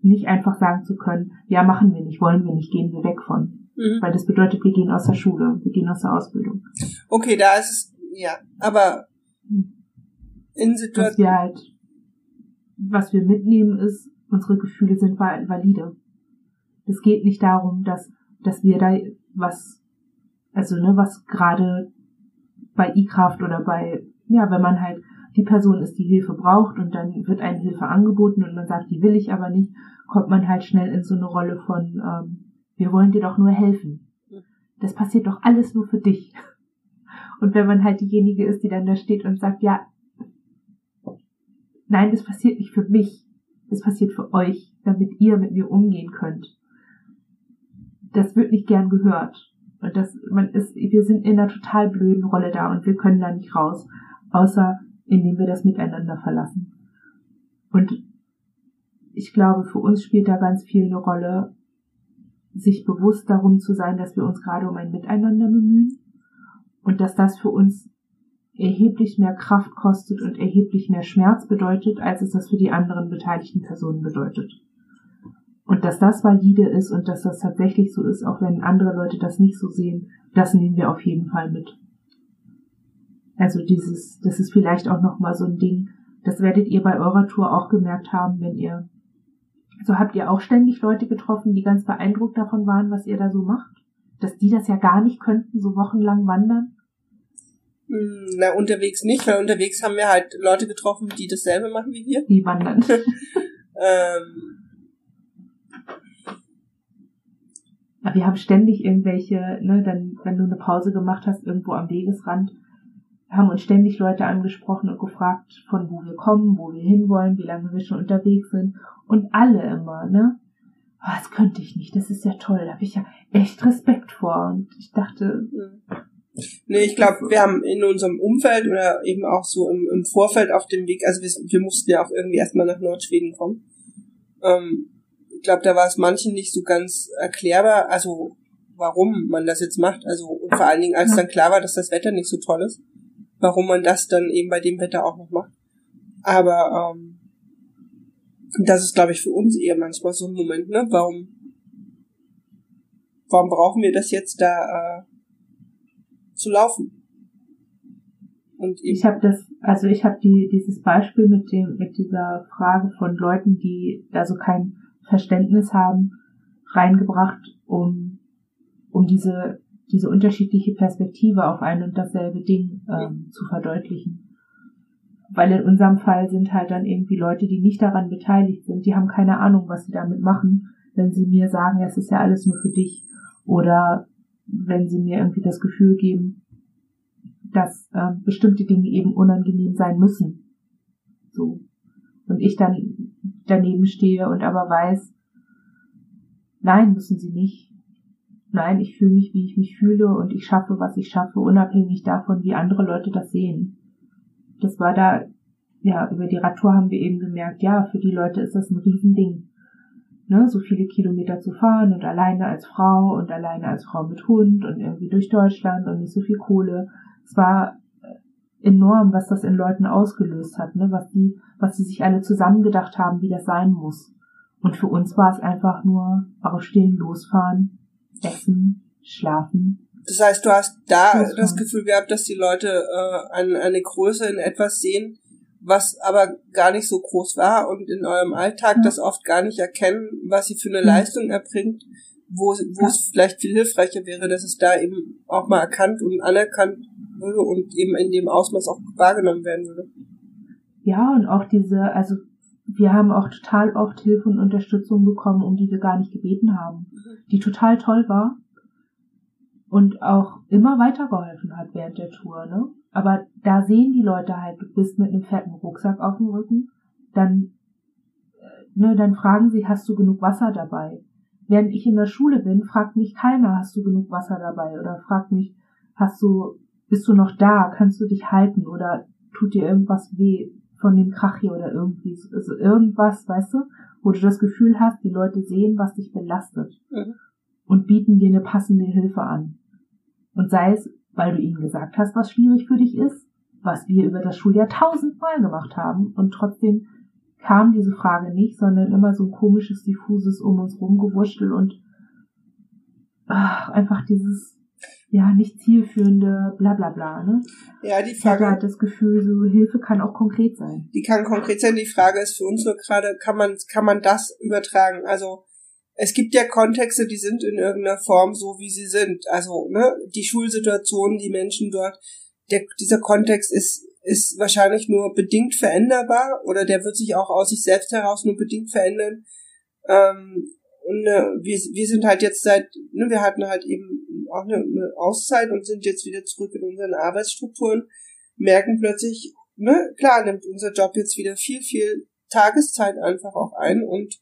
Speaker 1: nicht einfach sagen zu können, ja, machen wir nicht, wollen wir nicht, gehen wir weg von. Mhm. Weil das bedeutet, wir gehen aus der Schule, wir gehen aus der Ausbildung.
Speaker 2: Okay, da ist es, ja, aber in Situationen.
Speaker 1: halt, was wir mitnehmen ist, unsere Gefühle sind valide. Es geht nicht darum, dass, dass wir da was, also, ne, was gerade bei E-Kraft oder bei, ja, wenn man halt die Person ist, die Hilfe braucht und dann wird eine Hilfe angeboten und man sagt, die will ich aber nicht, kommt man halt schnell in so eine Rolle von, ähm, wir wollen dir doch nur helfen. Das passiert doch alles nur für dich. Und wenn man halt diejenige ist, die dann da steht und sagt, ja, nein, das passiert nicht für mich, das passiert für euch, damit ihr mit mir umgehen könnt. Das wird nicht gern gehört. Und das, man ist, wir sind in einer total blöden Rolle da und wir können da nicht raus, außer indem wir das miteinander verlassen. Und ich glaube, für uns spielt da ganz viel eine Rolle, sich bewusst darum zu sein, dass wir uns gerade um ein Miteinander bemühen und dass das für uns erheblich mehr Kraft kostet und erheblich mehr Schmerz bedeutet, als es das für die anderen beteiligten Personen bedeutet. Und dass das valide ist und dass das tatsächlich so ist, auch wenn andere Leute das nicht so sehen, das nehmen wir auf jeden Fall mit. Also dieses, das ist vielleicht auch nochmal so ein Ding, das werdet ihr bei eurer Tour auch gemerkt haben, wenn ihr, so habt ihr auch ständig Leute getroffen, die ganz beeindruckt davon waren, was ihr da so macht? Dass die das ja gar nicht könnten, so wochenlang wandern?
Speaker 2: Hm, na, unterwegs nicht, weil unterwegs haben wir halt Leute getroffen, die dasselbe machen wie wir.
Speaker 1: Die wandern.
Speaker 2: ähm,
Speaker 1: Aber wir haben ständig irgendwelche, ne, dann, wenn du eine Pause gemacht hast, irgendwo am Wegesrand, haben uns ständig Leute angesprochen und gefragt, von wo wir kommen, wo wir hinwollen, wie lange wir schon unterwegs sind. Und alle immer, ne? Oh, das könnte ich nicht, das ist ja toll, da habe ich ja echt Respekt vor. Und ich dachte.
Speaker 2: Hm. Nee, ich glaube, wir haben in unserem Umfeld oder eben auch so im, im Vorfeld auf dem Weg, also wir, wir mussten ja auch irgendwie erstmal nach Nordschweden kommen. Ähm, ich glaube, da war es manchen nicht so ganz erklärbar, also warum man das jetzt macht. Also und vor allen Dingen, als dann klar war, dass das Wetter nicht so toll ist, warum man das dann eben bei dem Wetter auch noch macht. Aber ähm, das ist, glaube ich, für uns eher manchmal so ein Moment, ne? Warum, warum brauchen wir das jetzt da äh, zu laufen?
Speaker 1: Und ich habe das, also ich habe die dieses Beispiel mit dem mit dieser Frage von Leuten, die also kein Verständnis haben, reingebracht, um, um diese, diese unterschiedliche Perspektive auf ein und dasselbe Ding ähm, zu verdeutlichen. Weil in unserem Fall sind halt dann irgendwie Leute, die nicht daran beteiligt sind, die haben keine Ahnung, was sie damit machen, wenn sie mir sagen, es ist ja alles nur für dich. Oder wenn sie mir irgendwie das Gefühl geben, dass äh, bestimmte Dinge eben unangenehm sein müssen. So. Und ich dann daneben stehe und aber weiß, nein, müssen sie nicht. Nein, ich fühle mich, wie ich mich fühle und ich schaffe, was ich schaffe, unabhängig davon, wie andere Leute das sehen. Das war da, ja, über die Radtour haben wir eben gemerkt, ja, für die Leute ist das ein Riesending. Ne, so viele Kilometer zu fahren und alleine als Frau und alleine als Frau mit Hund und irgendwie durch Deutschland und nicht so viel Kohle. Es war enorm, was das in Leuten ausgelöst hat, ne? was die, was sie sich alle zusammengedacht haben, wie das sein muss. Und für uns war es einfach nur aufstehen, losfahren, essen, schlafen.
Speaker 2: Das heißt, du hast da losfahren. das Gefühl gehabt, dass die Leute äh, eine, eine Größe in etwas sehen, was aber gar nicht so groß war und in eurem Alltag ja. das oft gar nicht erkennen, was sie für eine. Leistung erbringt, wo, wo ja. es vielleicht viel hilfreicher wäre, dass es da eben auch mal erkannt und anerkannt würde und eben in dem Ausmaß auch wahrgenommen werden würde.
Speaker 1: Ja, und auch diese, also wir haben auch total oft Hilfe und Unterstützung bekommen, um die wir gar nicht gebeten haben, mhm. die total toll war und auch immer weitergeholfen hat während der Tour, ne? Aber da sehen die Leute halt, du bist mit einem fetten Rucksack auf dem Rücken, dann, äh, ne, dann fragen sie, hast du genug Wasser dabei? Während ich in der Schule bin, fragt mich keiner, hast du genug Wasser dabei? Oder fragt mich, hast du bist du noch da? Kannst du dich halten? Oder tut dir irgendwas weh? Von dem Krach hier oder irgendwie, also irgendwas, weißt du, wo du das Gefühl hast, die Leute sehen, was dich belastet mhm. und bieten dir eine passende Hilfe an. Und sei es, weil du ihnen gesagt hast, was schwierig für dich ist, was wir über das Schuljahr tausendmal gemacht haben und trotzdem kam diese Frage nicht, sondern immer so ein komisches, diffuses um uns rumgewurschtel und ach, einfach dieses ja, nicht zielführende, bla bla bla, ne?
Speaker 2: Ja, die Frage.
Speaker 1: Ich habe das Gefühl, so Hilfe kann auch konkret sein.
Speaker 2: Die kann konkret sein. Die Frage ist für uns nur gerade, kann man, kann man das übertragen? Also, es gibt ja Kontexte, die sind in irgendeiner Form so, wie sie sind. Also, ne, die Schulsituation, die Menschen dort, der, dieser Kontext ist, ist wahrscheinlich nur bedingt veränderbar oder der wird sich auch aus sich selbst heraus nur bedingt verändern. Ähm, und äh, wir, wir sind halt jetzt seit, ne, wir hatten halt eben auch eine, eine Auszeit und sind jetzt wieder zurück in unseren Arbeitsstrukturen, merken plötzlich, ne, klar nimmt unser Job jetzt wieder viel, viel Tageszeit einfach auch ein und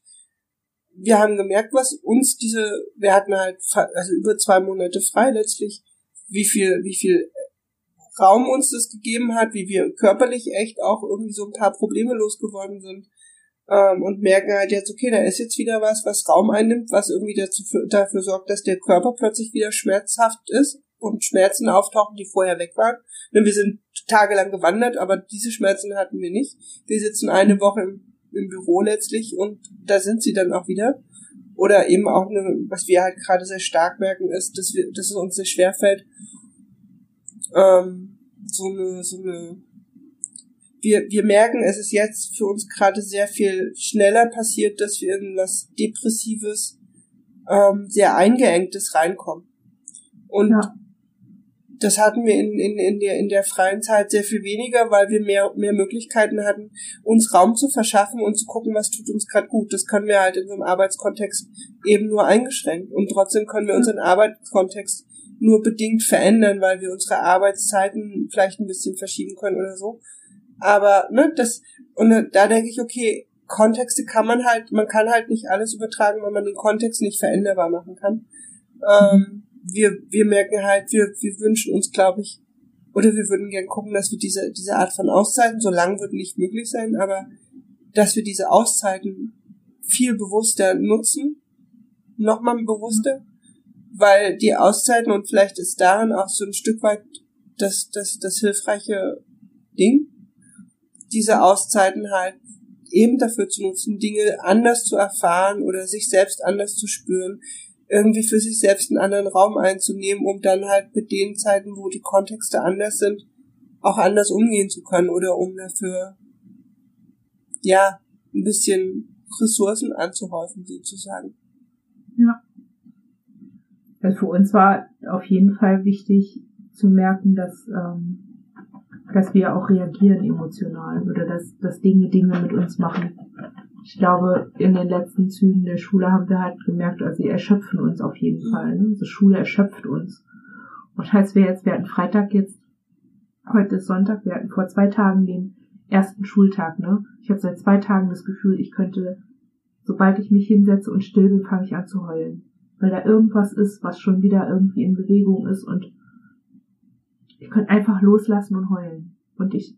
Speaker 2: wir haben gemerkt, was uns diese, wir hatten halt also über zwei Monate frei letztlich, wie viel, wie viel Raum uns das gegeben hat, wie wir körperlich echt auch irgendwie so ein paar Probleme losgeworden sind ähm, und merken halt jetzt, okay, da ist jetzt wieder was, was Raum einnimmt, was irgendwie dazu, dafür sorgt, dass der Körper plötzlich wieder schmerzhaft ist und Schmerzen auftauchen, die vorher weg waren. Denn wir sind tagelang gewandert, aber diese Schmerzen hatten wir nicht. Wir sitzen eine Woche im, im Büro letztlich und da sind sie dann auch wieder. Oder eben auch, eine, was wir halt gerade sehr stark merken, ist, dass, wir, dass es uns sehr schwer fällt, ähm, so eine, so eine wir, wir merken, es ist jetzt für uns gerade sehr viel schneller passiert, dass wir in was Depressives, ähm, sehr Eingeengtes reinkommen. Und ja. das hatten wir in, in, in, der, in der freien Zeit sehr viel weniger, weil wir mehr, mehr Möglichkeiten hatten, uns Raum zu verschaffen und zu gucken, was tut uns gerade gut. Das können wir halt in so einem Arbeitskontext eben nur eingeschränkt. Und trotzdem können wir unseren Arbeitskontext nur bedingt verändern, weil wir unsere Arbeitszeiten vielleicht ein bisschen verschieben können oder so. Aber, ne, das, und da denke ich, okay, Kontexte kann man halt, man kann halt nicht alles übertragen, weil man den Kontext nicht veränderbar machen kann. Ähm, wir, wir merken halt, wir, wir wünschen uns, glaube ich, oder wir würden gern gucken, dass wir diese, diese Art von Auszeiten, so lang wird nicht möglich sein, aber dass wir diese Auszeiten viel bewusster nutzen, nochmal bewusster, weil die Auszeiten und vielleicht ist darin auch so ein Stück weit das, das, das hilfreiche Ding, diese Auszeiten halt eben dafür zu nutzen, Dinge anders zu erfahren oder sich selbst anders zu spüren, irgendwie für sich selbst einen anderen Raum einzunehmen, um dann halt mit den Zeiten, wo die Kontexte anders sind, auch anders umgehen zu können oder um dafür, ja, ein bisschen Ressourcen anzuhäufen, sozusagen.
Speaker 1: Ja. Also für uns war auf jeden Fall wichtig zu merken, dass ähm, dass wir auch reagieren emotional oder dass, dass Dinge Dinge mit uns machen. Ich glaube, in den letzten Zügen der Schule haben wir halt gemerkt, also sie erschöpfen uns auf jeden Fall. Ne? Also Schule erschöpft uns. Und heißt wir jetzt, wir hatten Freitag jetzt, heute ist Sonntag, wir hatten vor zwei Tagen den ersten Schultag, ne? Ich habe seit zwei Tagen das Gefühl, ich könnte, sobald ich mich hinsetze und still bin, fange ich an zu heulen. Weil da irgendwas ist, was schon wieder irgendwie in Bewegung ist und ich könnte einfach loslassen und heulen. Und ich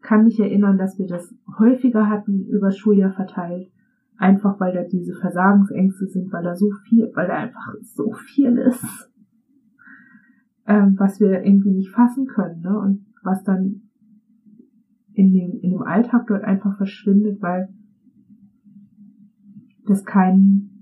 Speaker 1: kann mich erinnern, dass wir das häufiger hatten über Schuljahr verteilt, einfach weil da diese Versagensängste sind, weil da so viel, weil da einfach so viel ist, ähm, was wir irgendwie nicht fassen können, ne? Und was dann in dem, in dem Alltag dort einfach verschwindet, weil das kein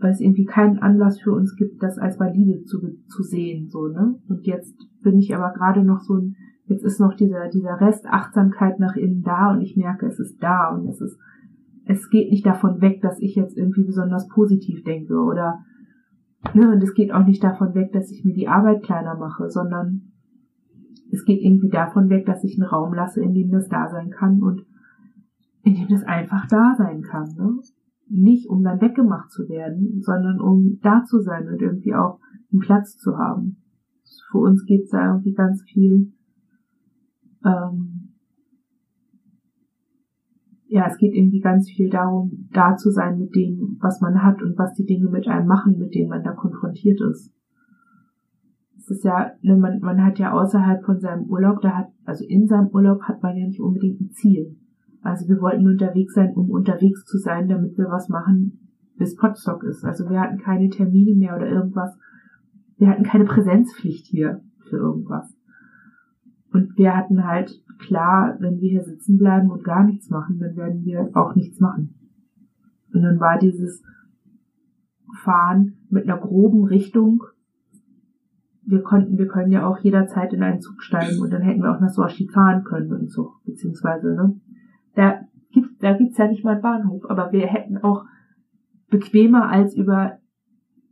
Speaker 1: weil es irgendwie keinen Anlass für uns gibt, das als valide zu, zu sehen, so, ne? Und jetzt bin ich aber gerade noch so ein, jetzt ist noch dieser, dieser Rest Achtsamkeit nach innen da und ich merke, es ist da und es ist, es geht nicht davon weg, dass ich jetzt irgendwie besonders positiv denke oder, ne, und es geht auch nicht davon weg, dass ich mir die Arbeit kleiner mache, sondern es geht irgendwie davon weg, dass ich einen Raum lasse, in dem das da sein kann und in dem das einfach da sein kann, ne? Nicht um dann weggemacht zu werden, sondern um da zu sein und irgendwie auch einen Platz zu haben. Für uns geht's da irgendwie ganz viel, ähm, ja, es geht irgendwie ganz viel darum, da zu sein mit dem, was man hat und was die Dinge mit einem machen, mit denen man da konfrontiert ist. Es es ist ja, ne, man, man hat ja außerhalb von seinem Urlaub, da hat, also in seinem Urlaub hat man ja nicht unbedingt ein Ziel. Also wir wollten unterwegs sein, um unterwegs zu sein, damit wir was machen, bis Potstock ist. Also wir hatten keine Termine mehr oder irgendwas. Wir hatten keine Präsenzpflicht hier für irgendwas. Und wir hatten halt klar, wenn wir hier sitzen bleiben und gar nichts machen, dann werden wir auch nichts machen. Und dann war dieses Fahren mit einer groben Richtung. Wir konnten, wir können ja auch jederzeit in einen Zug steigen und dann hätten wir auch nach Soashi fahren können mit dem Zug, beziehungsweise, ne? Da gibt, da gibt's ja nicht mal einen Bahnhof, aber wir hätten auch bequemer als über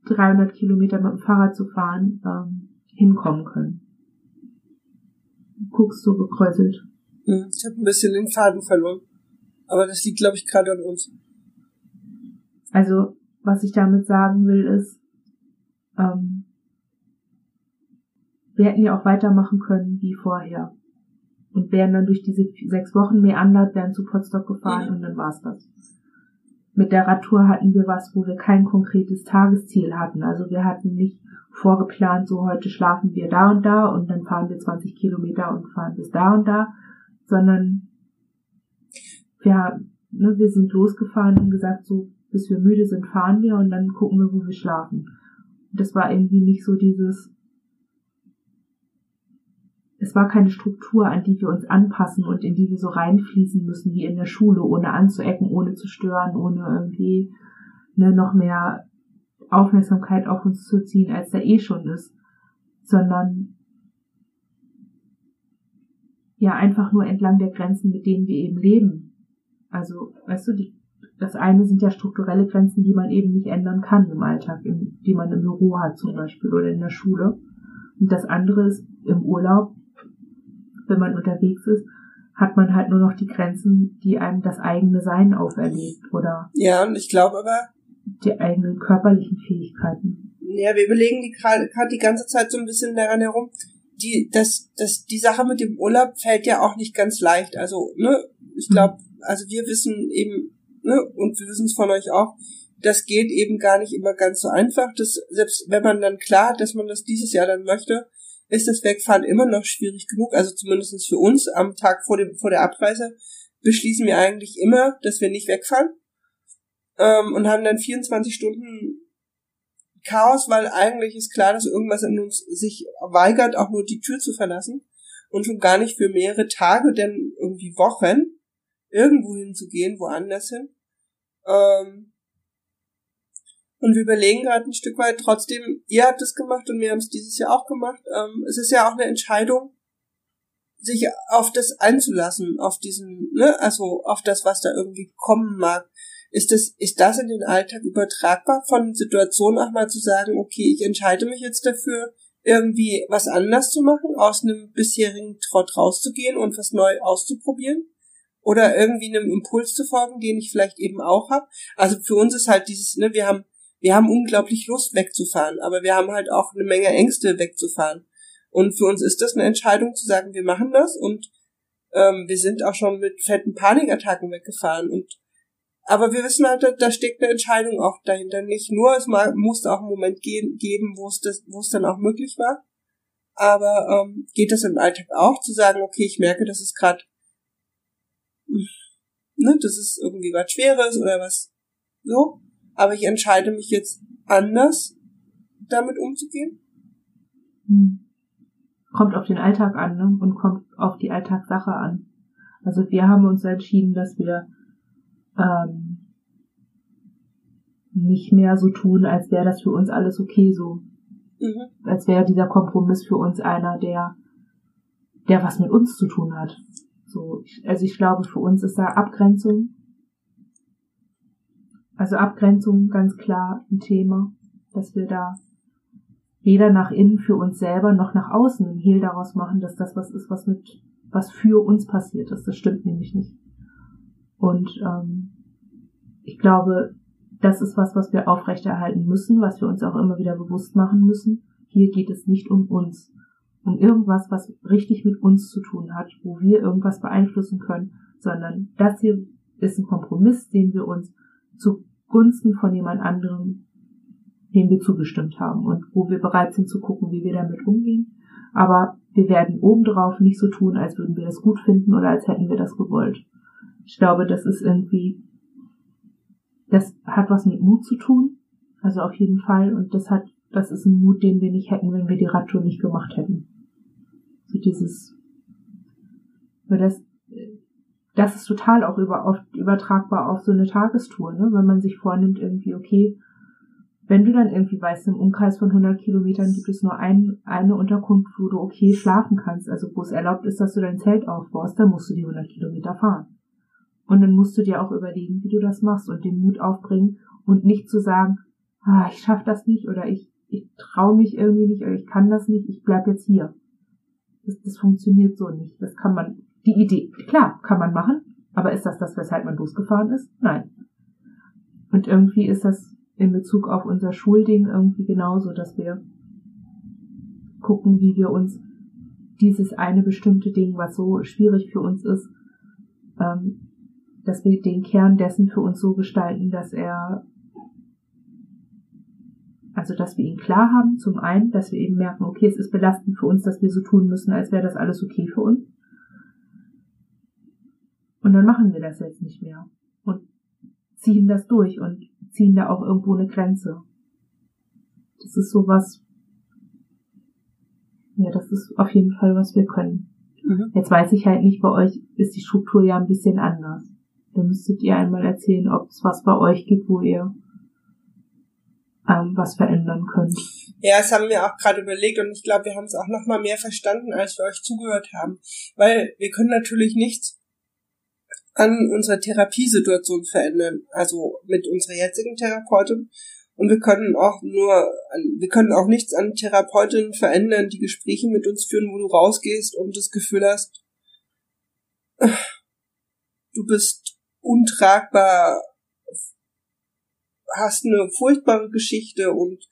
Speaker 1: 300 Kilometer mit dem Fahrrad zu fahren, ähm, hinkommen können. Guckst so gekräuselt.
Speaker 2: Hm, ich habe ein bisschen den Faden verloren. Aber das liegt, glaube ich, gerade an uns.
Speaker 1: Also, was ich damit sagen will, ist, ähm, wir hätten ja auch weitermachen können wie vorher. Und wären dann durch diese sechs Wochen meandert, wären zu Potsdok gefahren mhm. und dann war's das. Mit der Radtour hatten wir was, wo wir kein konkretes Tagesziel hatten. Also wir hatten nicht vorgeplant, so heute schlafen wir da und da und dann fahren wir 20 Kilometer und fahren bis da und da, sondern ja, ne, wir sind losgefahren und gesagt, so bis wir müde sind, fahren wir und dann gucken wir, wo wir schlafen. Und das war irgendwie nicht so dieses, es war keine Struktur, an die wir uns anpassen und in die wir so reinfließen müssen wie in der Schule, ohne anzuecken, ohne zu stören, ohne irgendwie ne, noch mehr Aufmerksamkeit auf uns zu ziehen, als da eh schon ist, sondern ja einfach nur entlang der Grenzen, mit denen wir eben leben. Also, weißt du, die, das eine sind ja strukturelle Grenzen, die man eben nicht ändern kann im Alltag, im, die man im Büro hat zum Beispiel oder in der Schule. Und das andere ist im Urlaub, wenn man unterwegs ist, hat man halt nur noch die Grenzen, die einem das eigene Sein auferlegt, oder?
Speaker 2: Ja, und ich glaube aber,
Speaker 1: die eigenen körperlichen Fähigkeiten.
Speaker 2: Ja, wir überlegen die gerade die ganze Zeit so ein bisschen daran herum. Die, das, das, die Sache mit dem Urlaub fällt ja auch nicht ganz leicht. Also, ne, ich glaube, also wir wissen eben, ne, und wir wissen es von euch auch, das geht eben gar nicht immer ganz so einfach. Das, selbst wenn man dann klar hat, dass man das dieses Jahr dann möchte, ist das Wegfahren immer noch schwierig genug. Also zumindest für uns am Tag vor, dem, vor der Abreise beschließen wir eigentlich immer, dass wir nicht wegfahren ähm, und haben dann 24 Stunden Chaos, weil eigentlich ist klar, dass irgendwas in uns sich weigert, auch nur die Tür zu verlassen und schon gar nicht für mehrere Tage, denn irgendwie Wochen irgendwo hinzugehen, woanders hin. Ähm, und wir überlegen gerade ein Stück weit trotzdem, ihr habt es gemacht und wir haben es dieses Jahr auch gemacht. Ähm, es ist ja auch eine Entscheidung, sich auf das einzulassen, auf diesen, ne, also auf das, was da irgendwie kommen mag. Ist das, ist das in den Alltag übertragbar, von Situationen auch mal zu sagen, okay, ich entscheide mich jetzt dafür, irgendwie was anders zu machen, aus einem bisherigen Trott rauszugehen und was neu auszuprobieren? Oder irgendwie einem Impuls zu folgen, den ich vielleicht eben auch habe. Also für uns ist halt dieses, ne, wir haben, wir haben unglaublich Lust wegzufahren, aber wir haben halt auch eine Menge Ängste wegzufahren. Und für uns ist das eine Entscheidung zu sagen, wir machen das und ähm, wir sind auch schon mit fetten Panikattacken weggefahren und aber wir wissen halt, da steckt eine Entscheidung auch dahinter. Nicht nur, es musste auch einen Moment gehen, geben, wo es das, wo es dann auch möglich war. Aber ähm, geht das im Alltag auch, zu sagen, okay, ich merke, das ist gerade, ne, das ist irgendwie was Schweres oder was so. Aber ich entscheide mich jetzt anders, damit umzugehen.
Speaker 1: Hm. Kommt auf den Alltag an ne? und kommt auf die Alltagssache an. Also wir haben uns entschieden, dass wir ähm, nicht mehr so tun, als wäre das für uns alles okay so. Mhm. Als wäre dieser Kompromiss für uns einer, der, der was mit uns zu tun hat. So, also ich glaube, für uns ist da Abgrenzung. Also Abgrenzung ganz klar ein Thema, dass wir da weder nach innen für uns selber noch nach außen ein Hehl daraus machen, dass das was ist, was mit, was für uns passiert ist. Das stimmt nämlich nicht. Und ähm, ich glaube, das ist was, was wir aufrechterhalten müssen, was wir uns auch immer wieder bewusst machen müssen. Hier geht es nicht um uns, um irgendwas, was richtig mit uns zu tun hat, wo wir irgendwas beeinflussen können, sondern das hier ist ein Kompromiss, den wir uns zugunsten von jemand anderem dem wir zugestimmt haben und wo wir bereit sind zu gucken, wie wir damit umgehen. Aber wir werden obendrauf nicht so tun, als würden wir das gut finden oder als hätten wir das gewollt. Ich glaube, das ist irgendwie, das hat was mit Mut zu tun. Also auf jeden Fall. Und das hat, das ist ein Mut, den wir nicht hätten, wenn wir die Radtour nicht gemacht hätten. So dieses, weil das, das ist total auch über, oft übertragbar auf so eine Tagestour, ne? Wenn man sich vornimmt irgendwie, okay, wenn du dann irgendwie weißt, im Umkreis von 100 Kilometern gibt es nur ein, eine Unterkunft, wo du okay schlafen kannst, also wo es erlaubt ist, dass du dein Zelt aufbaust, dann musst du die 100 Kilometer fahren. Und dann musst du dir auch überlegen, wie du das machst und den Mut aufbringen und nicht zu sagen, ah, ich schaff das nicht oder ich, ich traue mich irgendwie nicht oder ich kann das nicht, ich bleib jetzt hier. Das, das funktioniert so nicht. Das kann man, die Idee, klar, kann man machen, aber ist das das, weshalb man losgefahren ist? Nein. Und irgendwie ist das in Bezug auf unser Schulding irgendwie genauso, dass wir gucken, wie wir uns dieses eine bestimmte Ding, was so schwierig für uns ist, ähm, dass wir den Kern dessen für uns so gestalten, dass er, also dass wir ihn klar haben, zum einen, dass wir eben merken, okay, es ist belastend für uns, dass wir so tun müssen, als wäre das alles okay für uns. Und dann machen wir das jetzt nicht mehr und ziehen das durch und ziehen da auch irgendwo eine Grenze. Das ist sowas, ja, das ist auf jeden Fall, was wir können. Mhm. Jetzt weiß ich halt nicht, bei euch ist die Struktur ja ein bisschen anders. Da müsstet ihr einmal erzählen, ob es was bei euch gibt, wo ihr ähm, was verändern könnt.
Speaker 2: Ja, das haben wir auch gerade überlegt und ich glaube, wir haben es auch noch mal mehr verstanden, als wir euch zugehört haben. Weil wir können natürlich nichts an unserer Therapiesituation verändern, also mit unserer jetzigen Therapeutin. Und wir können auch nur, wir können auch nichts an Therapeutinnen verändern, die Gespräche mit uns führen, wo du rausgehst und das Gefühl hast, du bist untragbar, hast eine furchtbare Geschichte und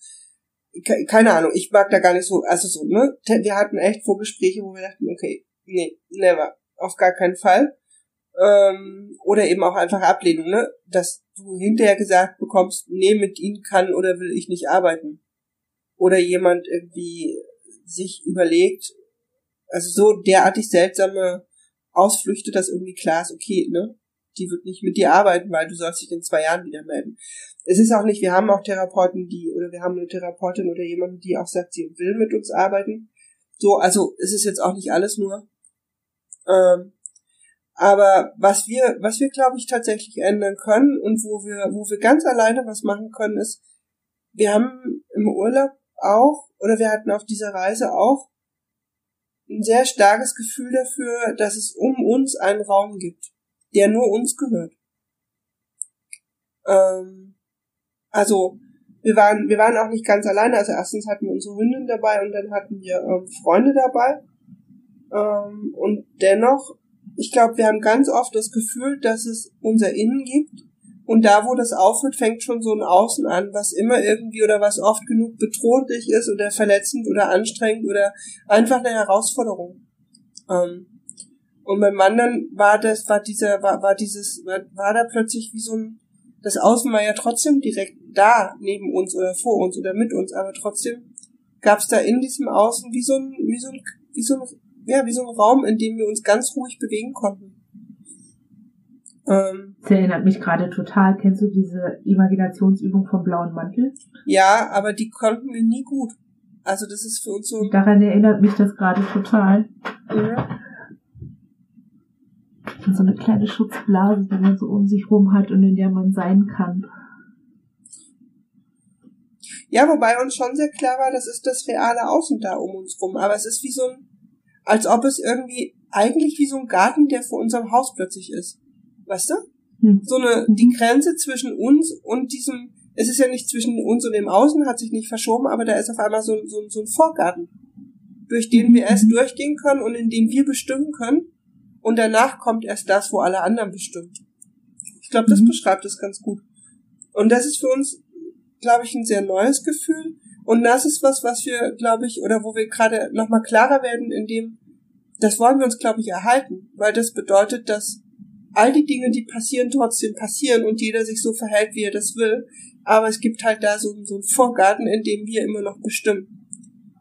Speaker 2: keine Ahnung, ich mag da gar nicht so, also so, ne? Wir hatten echt Vorgespräche, wo wir dachten, okay, nee, never, auf gar keinen Fall ähm, oder eben auch einfach Ablehnung, ne? Dass du hinterher gesagt bekommst, nee, mit ihnen kann oder will ich nicht arbeiten. Oder jemand irgendwie sich überlegt, also so derartig seltsame Ausflüchte, dass irgendwie klar ist, okay, ne? Die wird nicht mit dir arbeiten, weil du sollst dich in zwei Jahren wieder melden. Es ist auch nicht, wir haben auch Therapeuten, die, oder wir haben eine Therapeutin oder jemanden, die auch sagt, sie will mit uns arbeiten. So, also es ist jetzt auch nicht alles nur. Ähm, aber was wir, was wir glaube ich tatsächlich ändern können und wo wir, wo wir ganz alleine was machen können, ist, wir haben im Urlaub auch, oder wir hatten auf dieser Reise auch ein sehr starkes Gefühl dafür, dass es um uns einen Raum gibt, der nur uns gehört. Ähm, also wir waren, wir waren auch nicht ganz alleine. Also erstens hatten wir unsere Hündin dabei und dann hatten wir ähm, Freunde dabei. Ähm, und dennoch ich glaube, wir haben ganz oft das Gefühl, dass es unser Innen gibt. Und da, wo das aufhört, fängt schon so ein Außen an, was immer irgendwie oder was oft genug bedrohlich ist oder verletzend oder anstrengend oder einfach eine Herausforderung. Ähm, und beim Wandern war das, war dieser, war, war dieses, war, war da plötzlich wie so ein, das Außen war ja trotzdem direkt da, neben uns oder vor uns oder mit uns, aber trotzdem gab es da in diesem Außen wie so ein, wie so ein, wie so ein ja, wie so ein Raum, in dem wir uns ganz ruhig bewegen konnten.
Speaker 1: Ähm, das erinnert mich gerade total. Kennst du diese Imaginationsübung vom blauen Mantel?
Speaker 2: Ja, aber die konnten wir nie gut. Also das ist für uns so.
Speaker 1: Daran erinnert mich das gerade total. Ja. So eine kleine Schutzblase, die man so um sich rum hat und in der man sein kann.
Speaker 2: Ja, wobei uns schon sehr klar war, das ist das reale Außen da um uns rum. Aber es ist wie so ein, als ob es irgendwie eigentlich wie so ein Garten, der vor unserem Haus plötzlich ist. Weißt du? Hm. So eine, die Grenze zwischen uns und diesem, es ist ja nicht zwischen uns und dem Außen, hat sich nicht verschoben, aber da ist auf einmal so, so, so ein Vorgarten, durch den wir erst mhm. durchgehen können und in dem wir bestimmen können. Und danach kommt erst das, wo alle anderen bestimmen. Ich glaube, das mhm. beschreibt es ganz gut. Und das ist für uns, glaube ich, ein sehr neues Gefühl. Und das ist was, was wir, glaube ich, oder wo wir gerade nochmal klarer werden, in dem, das wollen wir uns, glaube ich, erhalten, weil das bedeutet, dass all die Dinge, die passieren, trotzdem passieren und jeder sich so verhält, wie er das will. Aber es gibt halt da so, so einen Vorgarten, in dem wir immer noch bestimmen.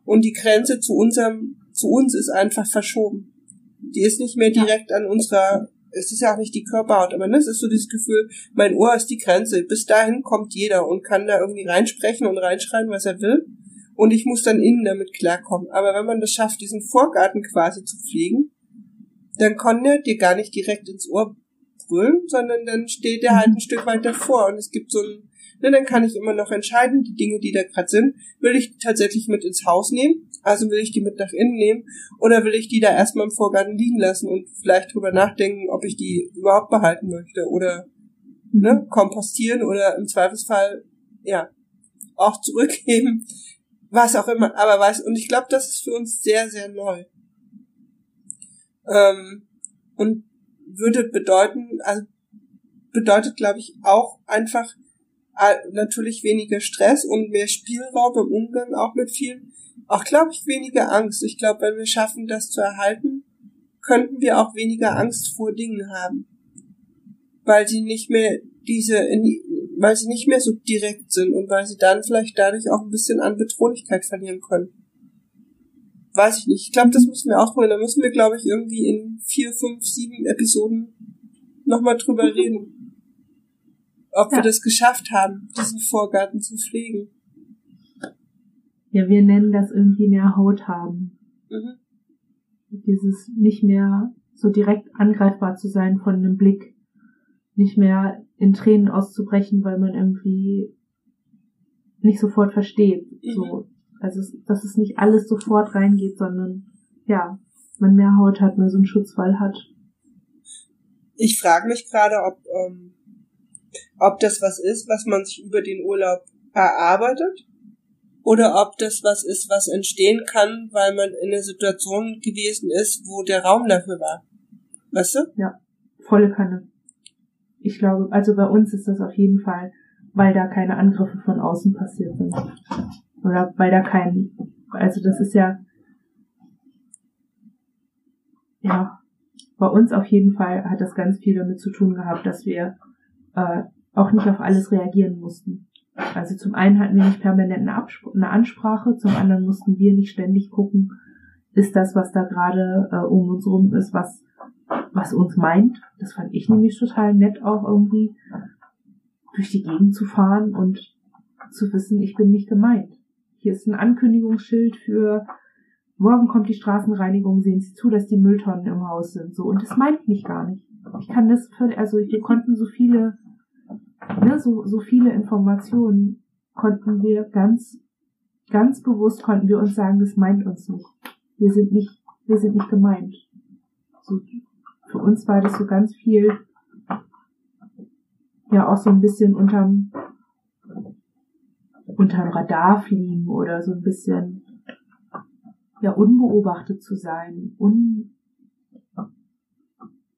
Speaker 2: Und die Grenze zu unserem, zu uns ist einfach verschoben. Die ist nicht mehr direkt an unserer, es ist ja auch nicht die Körperhaut, aber ne, es ist so dieses Gefühl, mein Ohr ist die Grenze. Bis dahin kommt jeder und kann da irgendwie reinsprechen und reinschreien, was er will. Und ich muss dann innen damit klarkommen. Aber wenn man das schafft, diesen Vorgarten quasi zu pflegen, dann kann er dir gar nicht direkt ins Ohr brüllen, sondern dann steht er halt ein Stück weit davor und es gibt so ein, ne, dann kann ich immer noch entscheiden, die Dinge, die da gerade sind, will ich tatsächlich mit ins Haus nehmen, also will ich die mit nach innen nehmen? Oder will ich die da erstmal im Vorgarten liegen lassen und vielleicht drüber nachdenken, ob ich die überhaupt behalten möchte oder ne, kompostieren oder im Zweifelsfall ja auch zurückgeben, was auch immer, aber was und ich glaube, das ist für uns sehr sehr neu. Ähm, und würde bedeuten, also bedeutet, glaube ich, auch einfach natürlich weniger Stress und mehr Spielraum im Umgang auch mit vielen. Auch, glaube ich, weniger Angst. Ich glaube, wenn wir schaffen, das zu erhalten, könnten wir auch weniger Angst vor Dingen haben. Weil sie nicht mehr diese, weil sie nicht mehr so direkt sind und weil sie dann vielleicht dadurch auch ein bisschen an Bedrohlichkeit verlieren können weiß ich nicht. Ich glaube, das müssen wir ausprobieren. Da müssen wir, glaube ich, irgendwie in vier, fünf, sieben Episoden nochmal drüber reden. Ob ja. wir das geschafft haben, diesen Vorgarten zu pflegen.
Speaker 1: Ja, wir nennen das irgendwie mehr Haut haben. Mhm. Dieses nicht mehr so direkt angreifbar zu sein von einem Blick. Nicht mehr in Tränen auszubrechen, weil man irgendwie nicht sofort versteht. Mhm. So, also, dass es nicht alles sofort reingeht, sondern ja, man mehr Haut hat, mehr so einen Schutzwall hat.
Speaker 2: Ich frage mich gerade, ob, ähm, ob das was ist, was man sich über den Urlaub erarbeitet oder ob das was ist, was entstehen kann, weil man in einer Situation gewesen ist, wo der Raum dafür war. Weißt du?
Speaker 1: Ja, volle Kanne. Ich glaube, also bei uns ist das auf jeden Fall, weil da keine Angriffe von außen passiert sind. Oder weil da kein, also das ist ja, ja, bei uns auf jeden Fall hat das ganz viel damit zu tun gehabt, dass wir äh, auch nicht auf alles reagieren mussten. Also zum einen hatten wir nicht permanent eine, Abspr eine Ansprache, zum anderen mussten wir nicht ständig gucken, ist das, was da gerade äh, um uns rum ist, was, was uns meint. Das fand ich nämlich total nett, auch irgendwie durch die Gegend zu fahren und zu wissen, ich bin nicht gemeint. Hier ist ein Ankündigungsschild für morgen kommt die Straßenreinigung, sehen Sie zu, dass die Mülltonnen im Haus sind. So, und das meint mich gar nicht. Ich kann das völlig, also wir konnten so viele, ne, so, so viele Informationen konnten wir ganz, ganz bewusst konnten wir uns sagen, das meint uns nicht. Wir sind nicht, wir sind nicht gemeint. So, für uns war das so ganz viel, ja, auch so ein bisschen unterm, unterm Radar fliegen oder so ein bisschen ja unbeobachtet zu sein, un,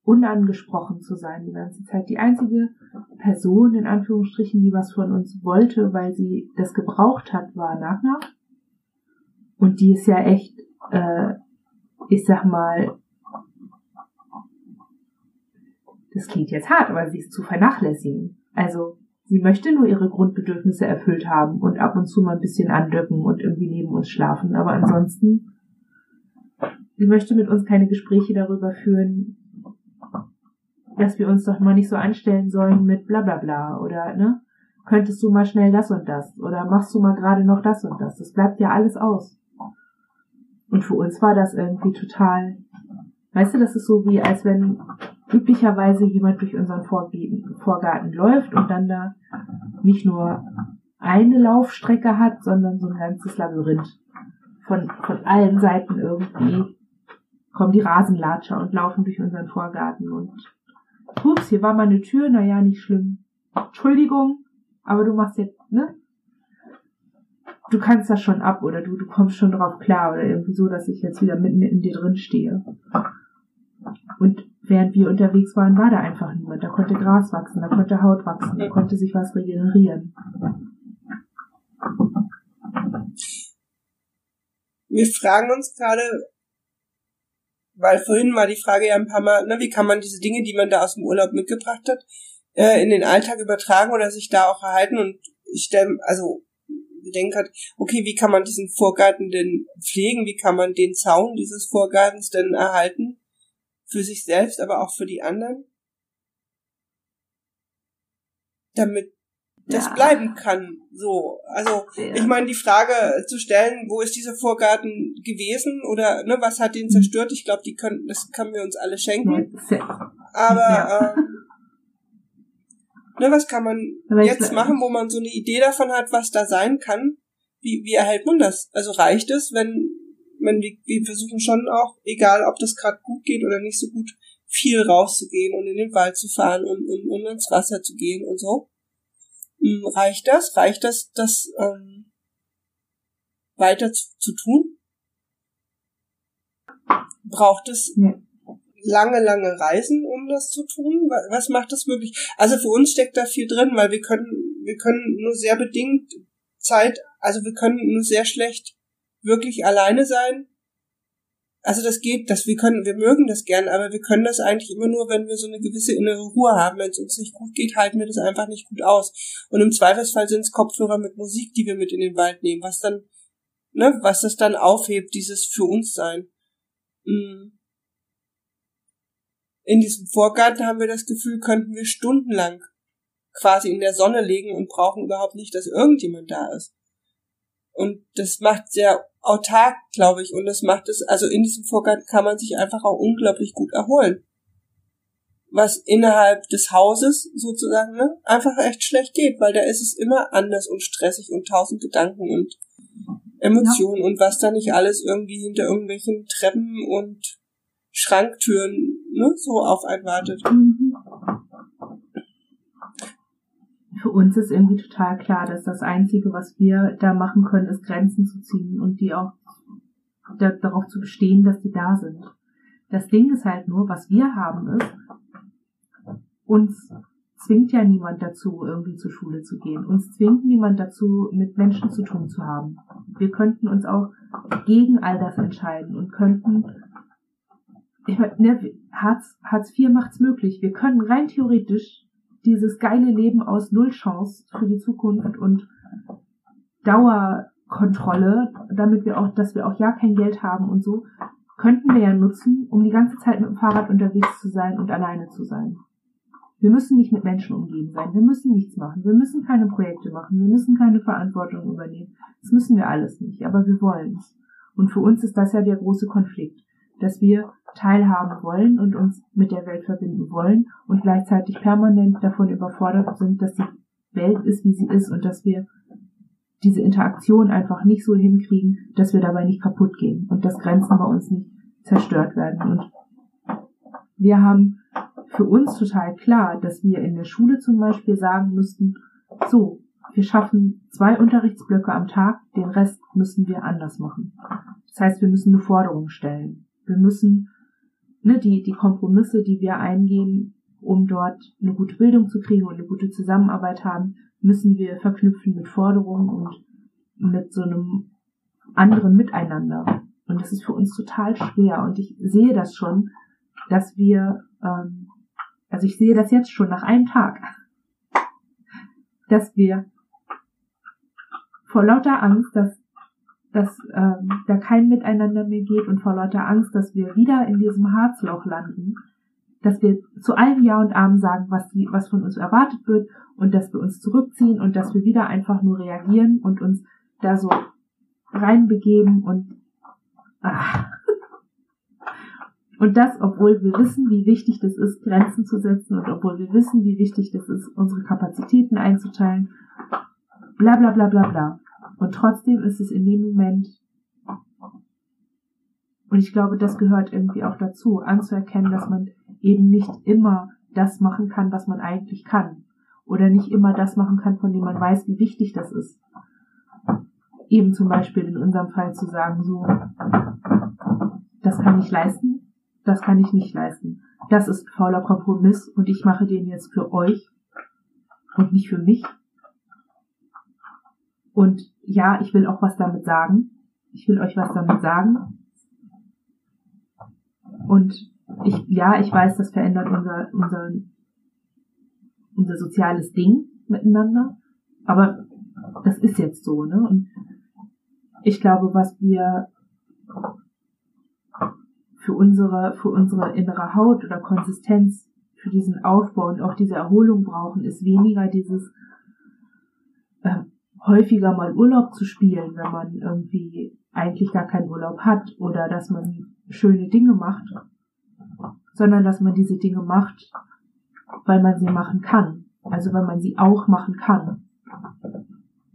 Speaker 1: unangesprochen zu sein die ganze Zeit. Die einzige Person in Anführungsstrichen, die was von uns wollte, weil sie das gebraucht hat, war Nagna. Und die ist ja echt, äh, ich sag mal, das klingt jetzt hart, aber sie ist zu vernachlässigen. Also Sie möchte nur ihre Grundbedürfnisse erfüllt haben und ab und zu mal ein bisschen andöcken und irgendwie neben uns schlafen. Aber ansonsten, sie möchte mit uns keine Gespräche darüber führen, dass wir uns doch mal nicht so anstellen sollen mit bla bla bla oder, ne? Könntest du mal schnell das und das oder machst du mal gerade noch das und das? Das bleibt ja alles aus. Und für uns war das irgendwie total, weißt du, das ist so wie, als wenn üblicherweise jemand durch unseren Vorgarten läuft und dann da nicht nur eine Laufstrecke hat, sondern so ein ganzes Labyrinth. Von, von allen Seiten irgendwie kommen die Rasenlatscher und laufen durch unseren Vorgarten und ups, hier war mal eine Tür, naja, nicht schlimm. Entschuldigung, aber du machst jetzt, ne? Du kannst das schon ab oder du, du kommst schon drauf klar oder irgendwie so, dass ich jetzt wieder mitten in dir drin stehe. Und während wir unterwegs waren, war da einfach niemand. Da konnte Gras wachsen, da konnte Haut wachsen, da konnte sich was regenerieren.
Speaker 2: Wir fragen uns gerade, weil vorhin war die Frage ja ein paar Mal, ne, wie kann man diese Dinge, die man da aus dem Urlaub mitgebracht hat, äh, in den Alltag übertragen oder sich da auch erhalten? Und ich stelle, also denke halt, okay, wie kann man diesen Vorgarten denn pflegen, wie kann man den Zaun dieses Vorgartens denn erhalten, für sich selbst, aber auch für die anderen, damit das ja. bleiben kann. So, also ja. ich meine, die Frage zu stellen, wo ist dieser Vorgarten gewesen oder ne, was hat den zerstört? Ich glaube, die können, das können wir uns alle schenken. Aber ja. ähm, ne, was kann man jetzt machen, wo man so eine Idee davon hat, was da sein kann? Wie, wie erhält man das? Also reicht es, wenn, wenn wir, wir versuchen schon auch, egal ob das gerade gut geht oder nicht so gut, viel rauszugehen und in den Wald zu fahren und, und, und ins Wasser zu gehen und so. Hm, reicht das? Reicht das, das ähm, weiter zu, zu tun? Braucht es ja. lange, lange Reisen, um das zu tun? Was macht das möglich? Also für uns steckt da viel drin, weil wir können, wir können nur sehr bedingt Zeit, also wir können nur sehr schlecht wirklich alleine sein also das geht, dass wir können, wir mögen das gern, aber wir können das eigentlich immer nur, wenn wir so eine gewisse innere Ruhe haben. Wenn es uns nicht gut geht, halten wir das einfach nicht gut aus. Und im Zweifelsfall sind es Kopfhörer mit Musik, die wir mit in den Wald nehmen, was dann, ne, was das dann aufhebt, dieses für uns sein. Mm. In diesem Vorgarten haben wir das Gefühl, könnten wir stundenlang quasi in der Sonne legen und brauchen überhaupt nicht, dass irgendjemand da ist. Und das macht sehr autark, glaube ich. Und das macht es, also in diesem Vorgarten kann man sich einfach auch unglaublich gut erholen. Was innerhalb des Hauses sozusagen ne, einfach echt schlecht geht, weil da ist es immer anders und stressig und tausend Gedanken und Emotionen ja. und was da nicht alles irgendwie hinter irgendwelchen Treppen und Schranktüren ne, so auf einen wartet. Mhm
Speaker 1: für uns ist irgendwie total klar, dass das Einzige, was wir da machen können, ist Grenzen zu ziehen und die auch da, darauf zu bestehen, dass die da sind. Das Ding ist halt nur, was wir haben ist, uns zwingt ja niemand dazu, irgendwie zur Schule zu gehen. Uns zwingt niemand dazu, mit Menschen zu tun zu haben. Wir könnten uns auch gegen all das entscheiden und könnten, ich meine, ne, Hartz, Hartz IV macht's möglich. Wir können rein theoretisch dieses geile Leben aus Null Chance für die Zukunft und Dauerkontrolle, damit wir auch, dass wir auch ja kein Geld haben und so, könnten wir ja nutzen, um die ganze Zeit mit dem Fahrrad unterwegs zu sein und alleine zu sein. Wir müssen nicht mit Menschen umgeben sein. Wir müssen nichts machen. Wir müssen keine Projekte machen. Wir müssen keine Verantwortung übernehmen. Das müssen wir alles nicht. Aber wir wollen es. Und für uns ist das ja der große Konflikt, dass wir teilhaben wollen und uns mit der Welt verbinden wollen und gleichzeitig permanent davon überfordert sind, dass die Welt ist, wie sie ist und dass wir diese Interaktion einfach nicht so hinkriegen, dass wir dabei nicht kaputt gehen und dass Grenzen bei uns nicht zerstört werden. Und wir haben für uns total klar, dass wir in der Schule zum Beispiel sagen müssten, so, wir schaffen zwei Unterrichtsblöcke am Tag, den Rest müssen wir anders machen. Das heißt, wir müssen eine Forderung stellen. Wir müssen ne, die, die Kompromisse, die wir eingehen, um dort eine gute Bildung zu kriegen und eine gute Zusammenarbeit haben, müssen wir verknüpfen mit Forderungen und mit so einem anderen Miteinander. Und das ist für uns total schwer. Und ich sehe das schon, dass wir, ähm, also ich sehe das jetzt schon nach einem Tag, dass wir vor lauter Angst, dass dass ähm, da kein Miteinander mehr geht und vor lauter Angst, dass wir wieder in diesem Harzloch landen, dass wir zu allem Ja und Amen sagen, was, die, was von uns erwartet wird und dass wir uns zurückziehen und dass wir wieder einfach nur reagieren und uns da so reinbegeben und ach. Und das, obwohl wir wissen, wie wichtig das ist, Grenzen zu setzen und obwohl wir wissen, wie wichtig das ist, unsere Kapazitäten einzuteilen, bla bla bla bla bla. Und trotzdem ist es in dem Moment, und ich glaube, das gehört irgendwie auch dazu, anzuerkennen, dass man eben nicht immer das machen kann, was man eigentlich kann. Oder nicht immer das machen kann, von dem man weiß, wie wichtig das ist. Eben zum Beispiel in unserem Fall zu sagen, so, das kann ich leisten, das kann ich nicht leisten. Das ist fauler Kompromiss und ich mache den jetzt für euch und nicht für mich. Und ja, ich will auch was damit sagen. Ich will euch was damit sagen. Und ich, ja, ich weiß, das verändert unser, unser, unser soziales Ding miteinander. Aber das ist jetzt so, ne? Und ich glaube, was wir für unsere, für unsere innere Haut oder Konsistenz, für diesen Aufbau und auch diese Erholung brauchen, ist weniger dieses äh, häufiger mal Urlaub zu spielen, wenn man irgendwie eigentlich gar keinen Urlaub hat oder dass man schöne Dinge macht, sondern dass man diese Dinge macht, weil man sie machen kann. Also weil man sie auch machen kann.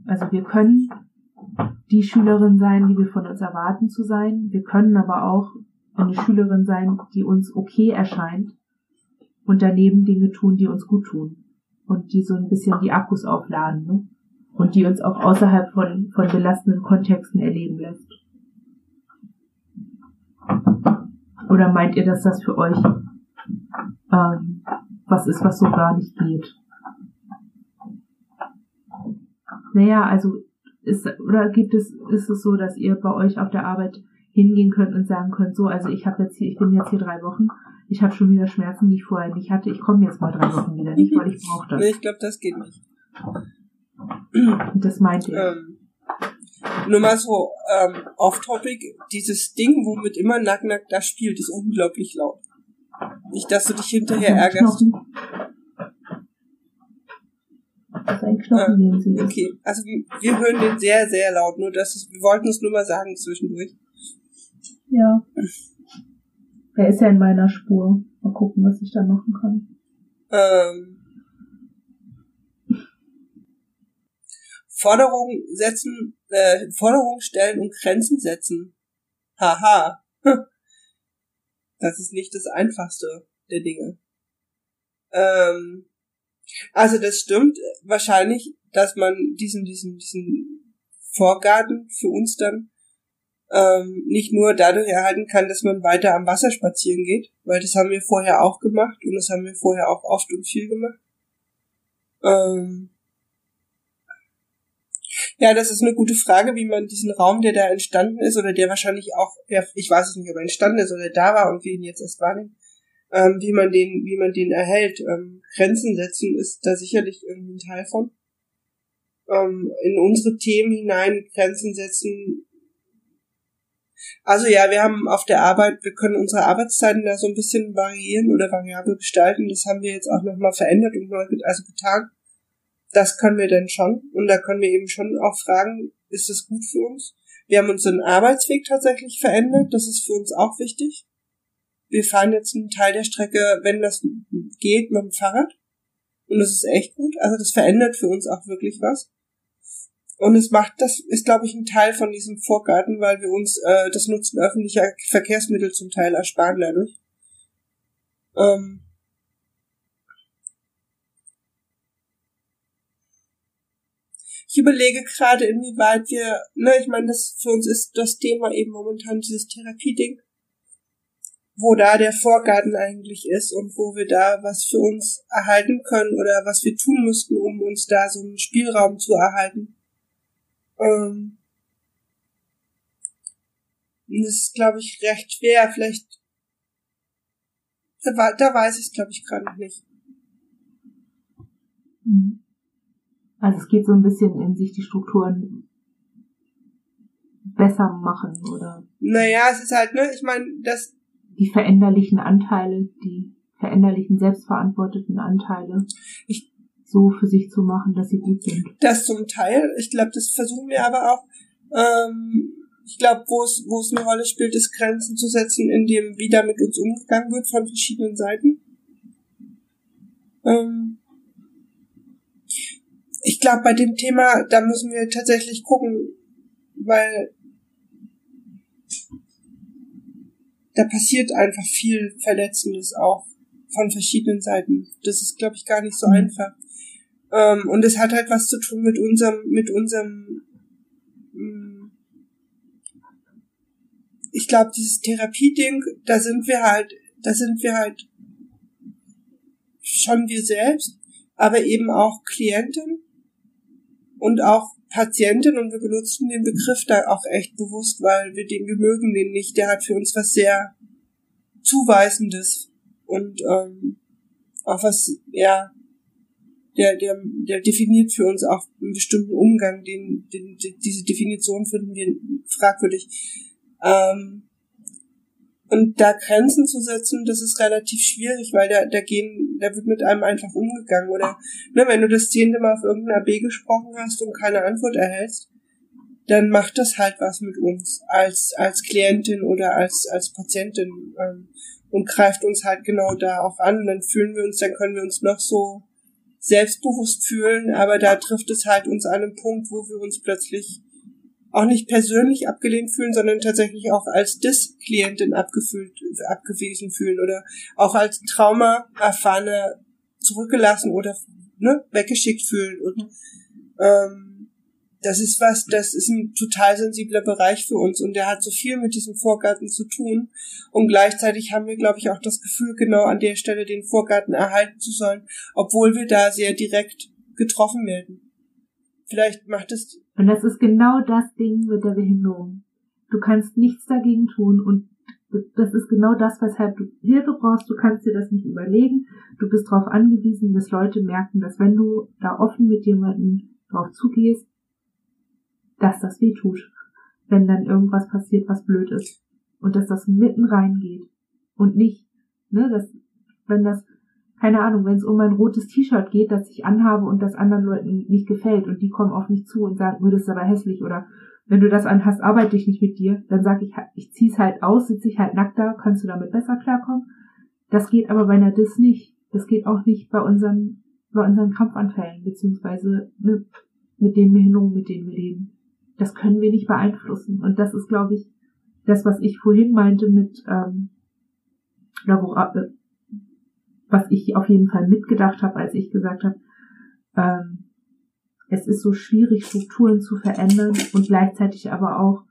Speaker 1: Also wir können die Schülerin sein, die wir von uns erwarten zu sein. Wir können aber auch eine Schülerin sein, die uns okay erscheint und daneben Dinge tun, die uns gut tun und die so ein bisschen die Akkus aufladen ne? Und die uns auch außerhalb von, von belastenden Kontexten erleben lässt. Oder meint ihr, dass das für euch ähm, was ist, was so gar nicht geht? Naja, also ist, oder gibt es, ist es so, dass ihr bei euch auf der Arbeit hingehen könnt und sagen könnt, so, also ich habe jetzt hier, ich bin jetzt hier drei Wochen, ich habe schon wieder Schmerzen, die ich vorher nicht hatte, ich komme jetzt mal drei Wochen wieder nicht, weil ich brauche das.
Speaker 2: Nee, ich glaube, das geht nicht.
Speaker 1: Das meint ihr.
Speaker 2: Ähm, nur mal so ähm, off-topic, dieses Ding, womit immer Nack Nack da spielt, ist unglaublich laut. Nicht, dass du dich hinterher ärgerst.
Speaker 1: Das ist ein Knochen, den sie.
Speaker 2: Okay, also wir hören den sehr, sehr laut. Nur das ist, wir wollten es nur mal sagen zwischendurch.
Speaker 1: Ja. Er ist ja in meiner Spur. Mal gucken, was ich da machen kann.
Speaker 2: Ähm, Forderungen setzen, äh, Forderungen stellen und Grenzen setzen. Haha. Das ist nicht das einfachste der Dinge. Ähm, also das stimmt wahrscheinlich, dass man diesen, diesen, diesen Vorgarten für uns dann ähm, nicht nur dadurch erhalten kann, dass man weiter am Wasser spazieren geht, weil das haben wir vorher auch gemacht und das haben wir vorher auch oft und viel gemacht. Ähm, ja, das ist eine gute Frage, wie man diesen Raum, der da entstanden ist, oder der wahrscheinlich auch, ja, ich weiß es nicht, ob er entstanden ist oder da war und wir ihn jetzt erst wahrnehmen, ähm, wie man den, wie man den erhält. Ähm, Grenzen setzen ist da sicherlich irgendwie ein Teil von. Ähm, in unsere Themen hinein Grenzen setzen. Also ja, wir haben auf der Arbeit, wir können unsere Arbeitszeiten da so ein bisschen variieren oder variabel gestalten. Das haben wir jetzt auch nochmal verändert und neu, also getan das können wir denn schon. Und da können wir eben schon auch fragen, ist das gut für uns? Wir haben unseren Arbeitsweg tatsächlich verändert. Das ist für uns auch wichtig. Wir fahren jetzt einen Teil der Strecke, wenn das geht, mit dem Fahrrad. Und das ist echt gut. Also das verändert für uns auch wirklich was. Und es macht, das ist, glaube ich, ein Teil von diesem Vorgarten, weil wir uns äh, das Nutzen öffentlicher Verkehrsmittel zum Teil ersparen dadurch. Ähm, ich überlege gerade, inwieweit wir, ne, ich meine, das für uns ist das Thema eben momentan dieses Therapieding, wo da der Vorgarten eigentlich ist und wo wir da was für uns erhalten können oder was wir tun müssten, um uns da so einen Spielraum zu erhalten. Ähm, das ist, glaube ich, recht schwer. Vielleicht, da, da weiß ich es, glaube ich, gerade noch nicht.
Speaker 1: Mhm. Also es geht so ein bisschen in sich die Strukturen besser machen oder.
Speaker 2: Naja, es ist halt, ne, ich meine, das.
Speaker 1: Die veränderlichen Anteile, die veränderlichen selbstverantworteten Anteile. Ich, so für sich zu machen, dass sie gut sind.
Speaker 2: Das zum Teil. Ich glaube, das versuchen wir aber auch. Ähm, ich glaube, wo es wo es eine Rolle spielt, ist Grenzen zu setzen, in dem wie da mit uns umgegangen wird von verschiedenen Seiten. Ähm, ich glaube, bei dem Thema, da müssen wir tatsächlich gucken, weil da passiert einfach viel Verletzendes auch von verschiedenen Seiten. Das ist, glaube ich, gar nicht so mhm. einfach. Ähm, und es hat halt was zu tun mit unserem, mit unserem, mh, mm, ich glaube, dieses Therapieding, da sind wir halt, da sind wir halt schon wir selbst, aber eben auch Klienten und auch Patientin und wir benutzen den Begriff da auch echt bewusst, weil wir den, wir mögen den nicht. Der hat für uns was sehr Zuweisенdes und ähm, auch was, ja, der, der, der definiert für uns auch einen bestimmten Umgang, den, den, diese Definition finden wir fragwürdig. Ähm, und da Grenzen zu setzen, das ist relativ schwierig, weil da, da gehen, da wird mit einem einfach umgegangen. Oder ne, wenn du das zehnte Mal auf irgendeiner B gesprochen hast und keine Antwort erhältst, dann macht das halt was mit uns als, als Klientin oder als, als Patientin ähm, und greift uns halt genau da auch an. Und dann fühlen wir uns, dann können wir uns noch so selbstbewusst fühlen, aber da trifft es halt uns an einem Punkt, wo wir uns plötzlich auch nicht persönlich abgelehnt fühlen, sondern tatsächlich auch als Dis-Klientin abgefühlt, abgewiesen fühlen oder auch als Trauma erfahrene zurückgelassen oder ne, weggeschickt fühlen. Und ähm, das ist was, das ist ein total sensibler Bereich für uns und der hat so viel mit diesem Vorgarten zu tun. Und gleichzeitig haben wir, glaube ich, auch das Gefühl, genau an der Stelle den Vorgarten erhalten zu sollen, obwohl wir da sehr direkt getroffen werden. Vielleicht macht es.
Speaker 1: Und das ist genau das Ding mit der Behinderung. Du kannst nichts dagegen tun und das ist genau das, weshalb du Hilfe brauchst. Du kannst dir das nicht überlegen. Du bist darauf angewiesen, dass Leute merken, dass wenn du da offen mit jemandem drauf zugehst, dass das weh tut, wenn dann irgendwas passiert, was blöd ist. Und dass das mitten reingeht. Und nicht, ne, dass, wenn das keine Ahnung, wenn es um ein rotes T-Shirt geht, das ich anhabe und das anderen Leuten nicht gefällt und die kommen auf mich zu und sagen, mir das ist aber hässlich oder wenn du das anhast, arbeite ich nicht mit dir, dann sage ich, ich zieh's halt aus, sitze ich halt nackt da, kannst du damit besser klarkommen. Das geht aber bei einer Dis nicht. Das geht auch nicht bei unseren, bei unseren Krampfanfällen, beziehungsweise ne, mit den Behinderungen, mit denen wir leben. Das können wir nicht beeinflussen. Und das ist, glaube ich, das, was ich vorhin meinte mit, ähm, oder äh, was ich auf jeden Fall mitgedacht habe, als ich gesagt habe, ähm, es ist so schwierig, Strukturen zu verändern und gleichzeitig aber auch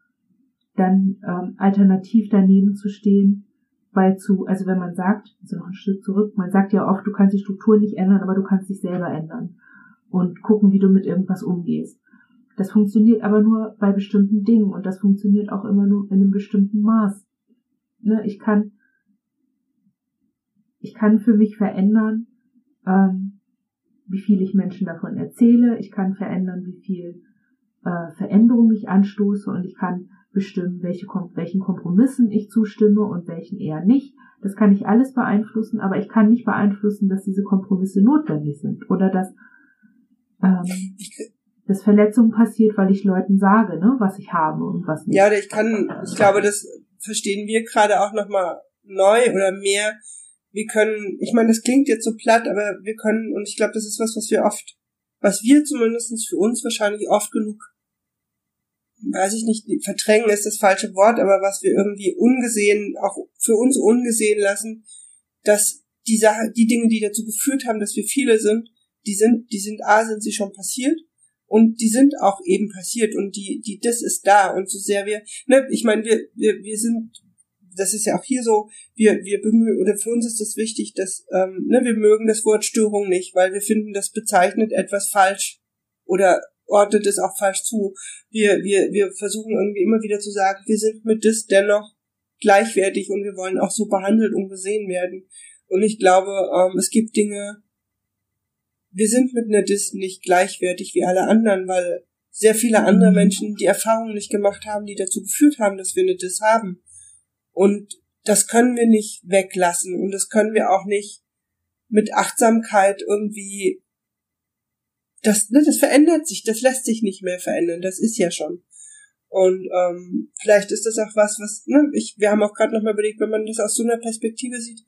Speaker 1: dann ähm, alternativ daneben zu stehen, weil zu, also wenn man sagt, also noch ein Stück zurück, man sagt ja oft, du kannst die Struktur nicht ändern, aber du kannst dich selber ändern und gucken, wie du mit irgendwas umgehst. Das funktioniert aber nur bei bestimmten Dingen und das funktioniert auch immer nur in einem bestimmten Maß. Ne, ich kann ich kann für mich verändern, ähm, wie viel ich Menschen davon erzähle. Ich kann verändern, wie viel äh, Veränderung ich anstoße und ich kann bestimmen, welche, welchen Kompromissen ich zustimme und welchen eher nicht. Das kann ich alles beeinflussen, aber ich kann nicht beeinflussen, dass diese Kompromisse notwendig sind oder dass, ähm, dass Verletzung passiert, weil ich Leuten sage, ne, was ich habe und was nicht.
Speaker 2: Ja, ich kann, ich glaube, das verstehen wir gerade auch nochmal neu oder mehr, wir können, ich meine, das klingt jetzt so platt, aber wir können, und ich glaube, das ist was, was wir oft, was wir zumindestens für uns wahrscheinlich oft genug, weiß ich nicht, verdrängen ist das falsche Wort, aber was wir irgendwie ungesehen, auch für uns ungesehen lassen, dass die Sache, die Dinge, die dazu geführt haben, dass wir viele sind, die sind, die sind, A, sind sie schon passiert, und die sind auch eben passiert und die, die, das ist da und so sehr wir, ne, ich meine, wir, wir, wir sind das ist ja auch hier so, wir, wir bemühen, oder für uns ist es das wichtig, dass, ähm, ne, wir mögen das Wort Störung nicht, weil wir finden, das bezeichnet etwas falsch oder ordnet es auch falsch zu. Wir, wir, wir versuchen irgendwie immer wieder zu sagen, wir sind mit das dennoch gleichwertig und wir wollen auch so behandelt und gesehen werden. Und ich glaube, ähm, es gibt Dinge, wir sind mit einer Dis nicht gleichwertig wie alle anderen, weil sehr viele andere mhm. Menschen die Erfahrungen nicht gemacht haben, die dazu geführt haben, dass wir eine Dis haben. Und das können wir nicht weglassen und das können wir auch nicht mit Achtsamkeit irgendwie das, ne, das verändert sich, das lässt sich nicht mehr verändern, das ist ja schon. Und ähm, vielleicht ist das auch was, was, ne, ich, wir haben auch gerade nochmal überlegt, wenn man das aus so einer Perspektive sieht,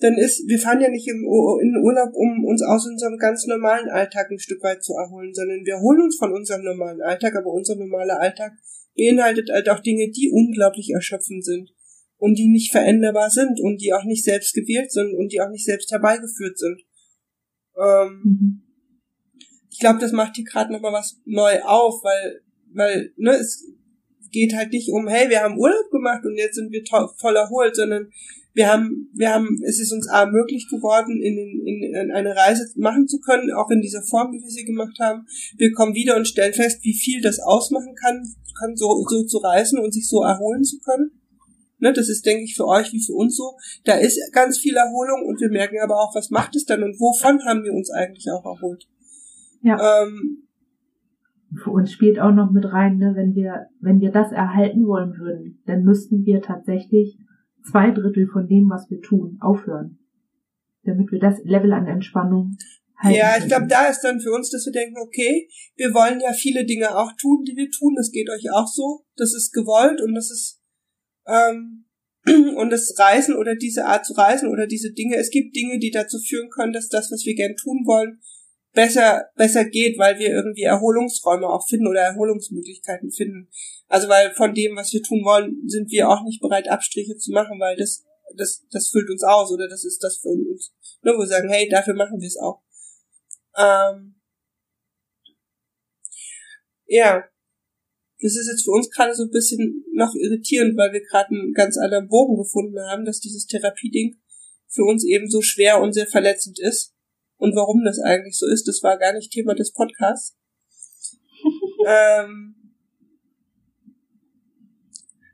Speaker 2: dann ist, wir fahren ja nicht im, in den Urlaub, um uns aus unserem ganz normalen Alltag ein Stück weit zu erholen, sondern wir holen uns von unserem normalen Alltag, aber unser normaler Alltag beinhaltet halt auch Dinge, die unglaublich erschöpfend sind und die nicht veränderbar sind und die auch nicht selbst gewählt sind und die auch nicht selbst herbeigeführt sind. Ähm, mhm. Ich glaube, das macht hier gerade nochmal was neu auf, weil, weil, ne, es geht halt nicht um, hey, wir haben Urlaub gemacht und jetzt sind wir voll erholt, sondern wir haben, wir haben, es ist uns A möglich geworden, in, in, in eine Reise machen zu können, auch in dieser Form, wie wir sie gemacht haben. Wir kommen wieder und stellen fest, wie viel das ausmachen kann, kann so, so zu reisen und sich so erholen zu können Ne, das ist, denke ich, für euch wie für uns so. Da ist ganz viel Erholung und wir merken aber auch, was macht es dann und wovon haben wir uns eigentlich auch erholt.
Speaker 1: Ja. Ähm, für uns spielt auch noch mit rein, ne, wenn wir, wenn wir das erhalten wollen würden, dann müssten wir tatsächlich zwei Drittel von dem, was wir tun, aufhören. Damit wir das Level an Entspannung
Speaker 2: halten. Ja, ich glaube, da ist dann für uns, dass wir denken, okay, wir wollen ja viele Dinge auch tun, die wir tun. Das geht euch auch so. Das ist gewollt und das ist ähm, und das Reisen oder diese Art zu reisen oder diese Dinge, es gibt Dinge, die dazu führen können, dass das, was wir gern tun wollen, besser, besser geht, weil wir irgendwie Erholungsräume auch finden oder Erholungsmöglichkeiten finden. Also weil von dem, was wir tun wollen, sind wir auch nicht bereit, Abstriche zu machen, weil das, das, das füllt uns aus oder das ist das für uns. Ne, wo wir sagen, hey, dafür machen wir es auch. Ähm, ja, das ist jetzt für uns gerade so ein bisschen noch irritierend, weil wir gerade einen ganz anderen Bogen gefunden haben, dass dieses Therapieding für uns eben so schwer und sehr verletzend ist. Und warum das eigentlich so ist, das war gar nicht Thema des Podcasts. ähm,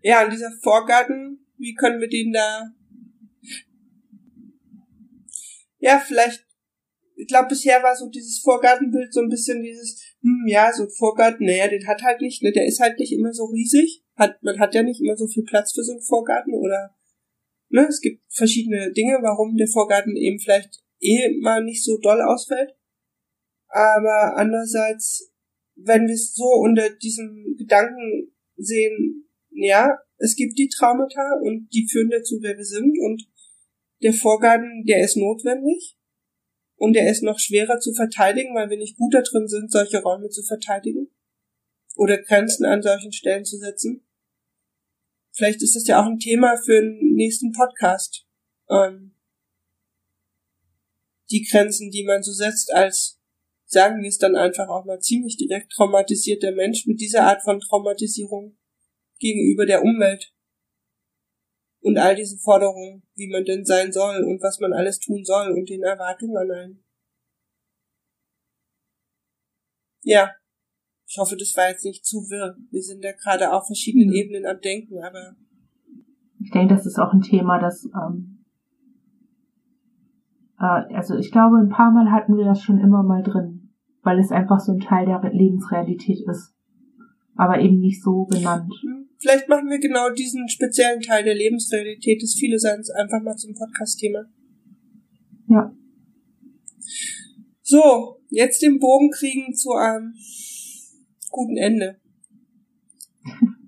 Speaker 2: ja, und dieser Vorgarten, wie können wir den da ja, vielleicht ich glaube, bisher war so dieses Vorgartenbild so ein bisschen dieses, hm, ja, so ein Vorgarten, naja, den hat halt nicht, ne, der ist halt nicht immer so riesig. Hat, man hat ja nicht immer so viel Platz für so einen Vorgarten oder, ne, es gibt verschiedene Dinge, warum der Vorgarten eben vielleicht eh mal nicht so doll ausfällt. Aber andererseits, wenn wir es so unter diesem Gedanken sehen, ja, es gibt die Traumata und die führen dazu, wer wir sind und der Vorgarten, der ist notwendig und er ist noch schwerer zu verteidigen, weil wir nicht gut da drin sind, solche Räume zu verteidigen oder Grenzen an solchen Stellen zu setzen. Vielleicht ist das ja auch ein Thema für den nächsten Podcast. Ähm, die Grenzen, die man so setzt als, sagen wir es dann einfach auch mal ziemlich direkt traumatisierter Mensch mit dieser Art von Traumatisierung gegenüber der Umwelt und all diesen Forderungen, wie man denn sein soll und was man alles tun soll und den Erwartungen an einen. Ja, ich hoffe, das war jetzt nicht zu wirr. Wir sind da gerade auf verschiedenen mhm. Ebenen am Denken, aber.
Speaker 1: Ich denke, das ist auch ein Thema, das, ähm, äh, also ich glaube, ein paar Mal hatten wir das schon immer mal drin, weil es einfach so ein Teil der Lebensrealität ist. Aber eben nicht so benannt.
Speaker 2: Mhm. Vielleicht machen wir genau diesen speziellen Teil der Lebensrealität des Viele-Seins einfach mal zum Podcast-Thema.
Speaker 1: Ja.
Speaker 2: So, jetzt den Bogen kriegen zu einem guten Ende.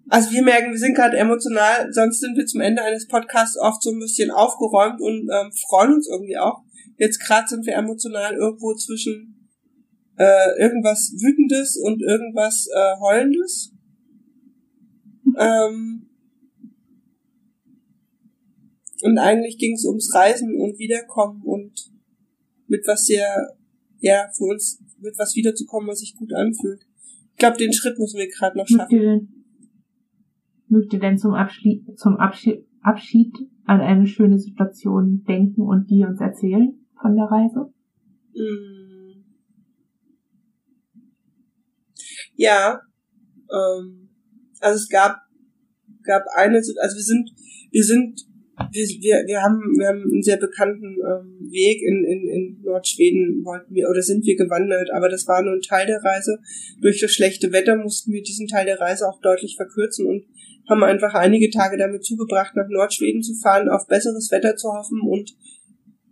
Speaker 2: Also wir merken, wir sind gerade emotional, sonst sind wir zum Ende eines Podcasts oft so ein bisschen aufgeräumt und ähm, freuen uns irgendwie auch. Jetzt gerade sind wir emotional irgendwo zwischen äh, irgendwas Wütendes und irgendwas äh, Heulendes. Ähm, und eigentlich ging es ums Reisen und Wiederkommen und mit was sehr, ja, für uns, mit was wiederzukommen, was sich gut anfühlt. Ich glaube, den Schritt müssen wir gerade noch schaffen.
Speaker 1: Mögt ihr denn zum Abschied, zum Abschied, Abschied an eine schöne Situation denken und die uns erzählen von der Reise?
Speaker 2: Mm. Ja, ähm, also es gab, gab eine, also wir sind, wir sind, wir, wir, wir haben, wir haben einen sehr bekannten ähm, Weg in, in, in Nordschweden wollten wir, oder sind wir gewandert, aber das war nur ein Teil der Reise. Durch das schlechte Wetter mussten wir diesen Teil der Reise auch deutlich verkürzen und haben einfach einige Tage damit zugebracht, nach Nordschweden zu fahren, auf besseres Wetter zu hoffen und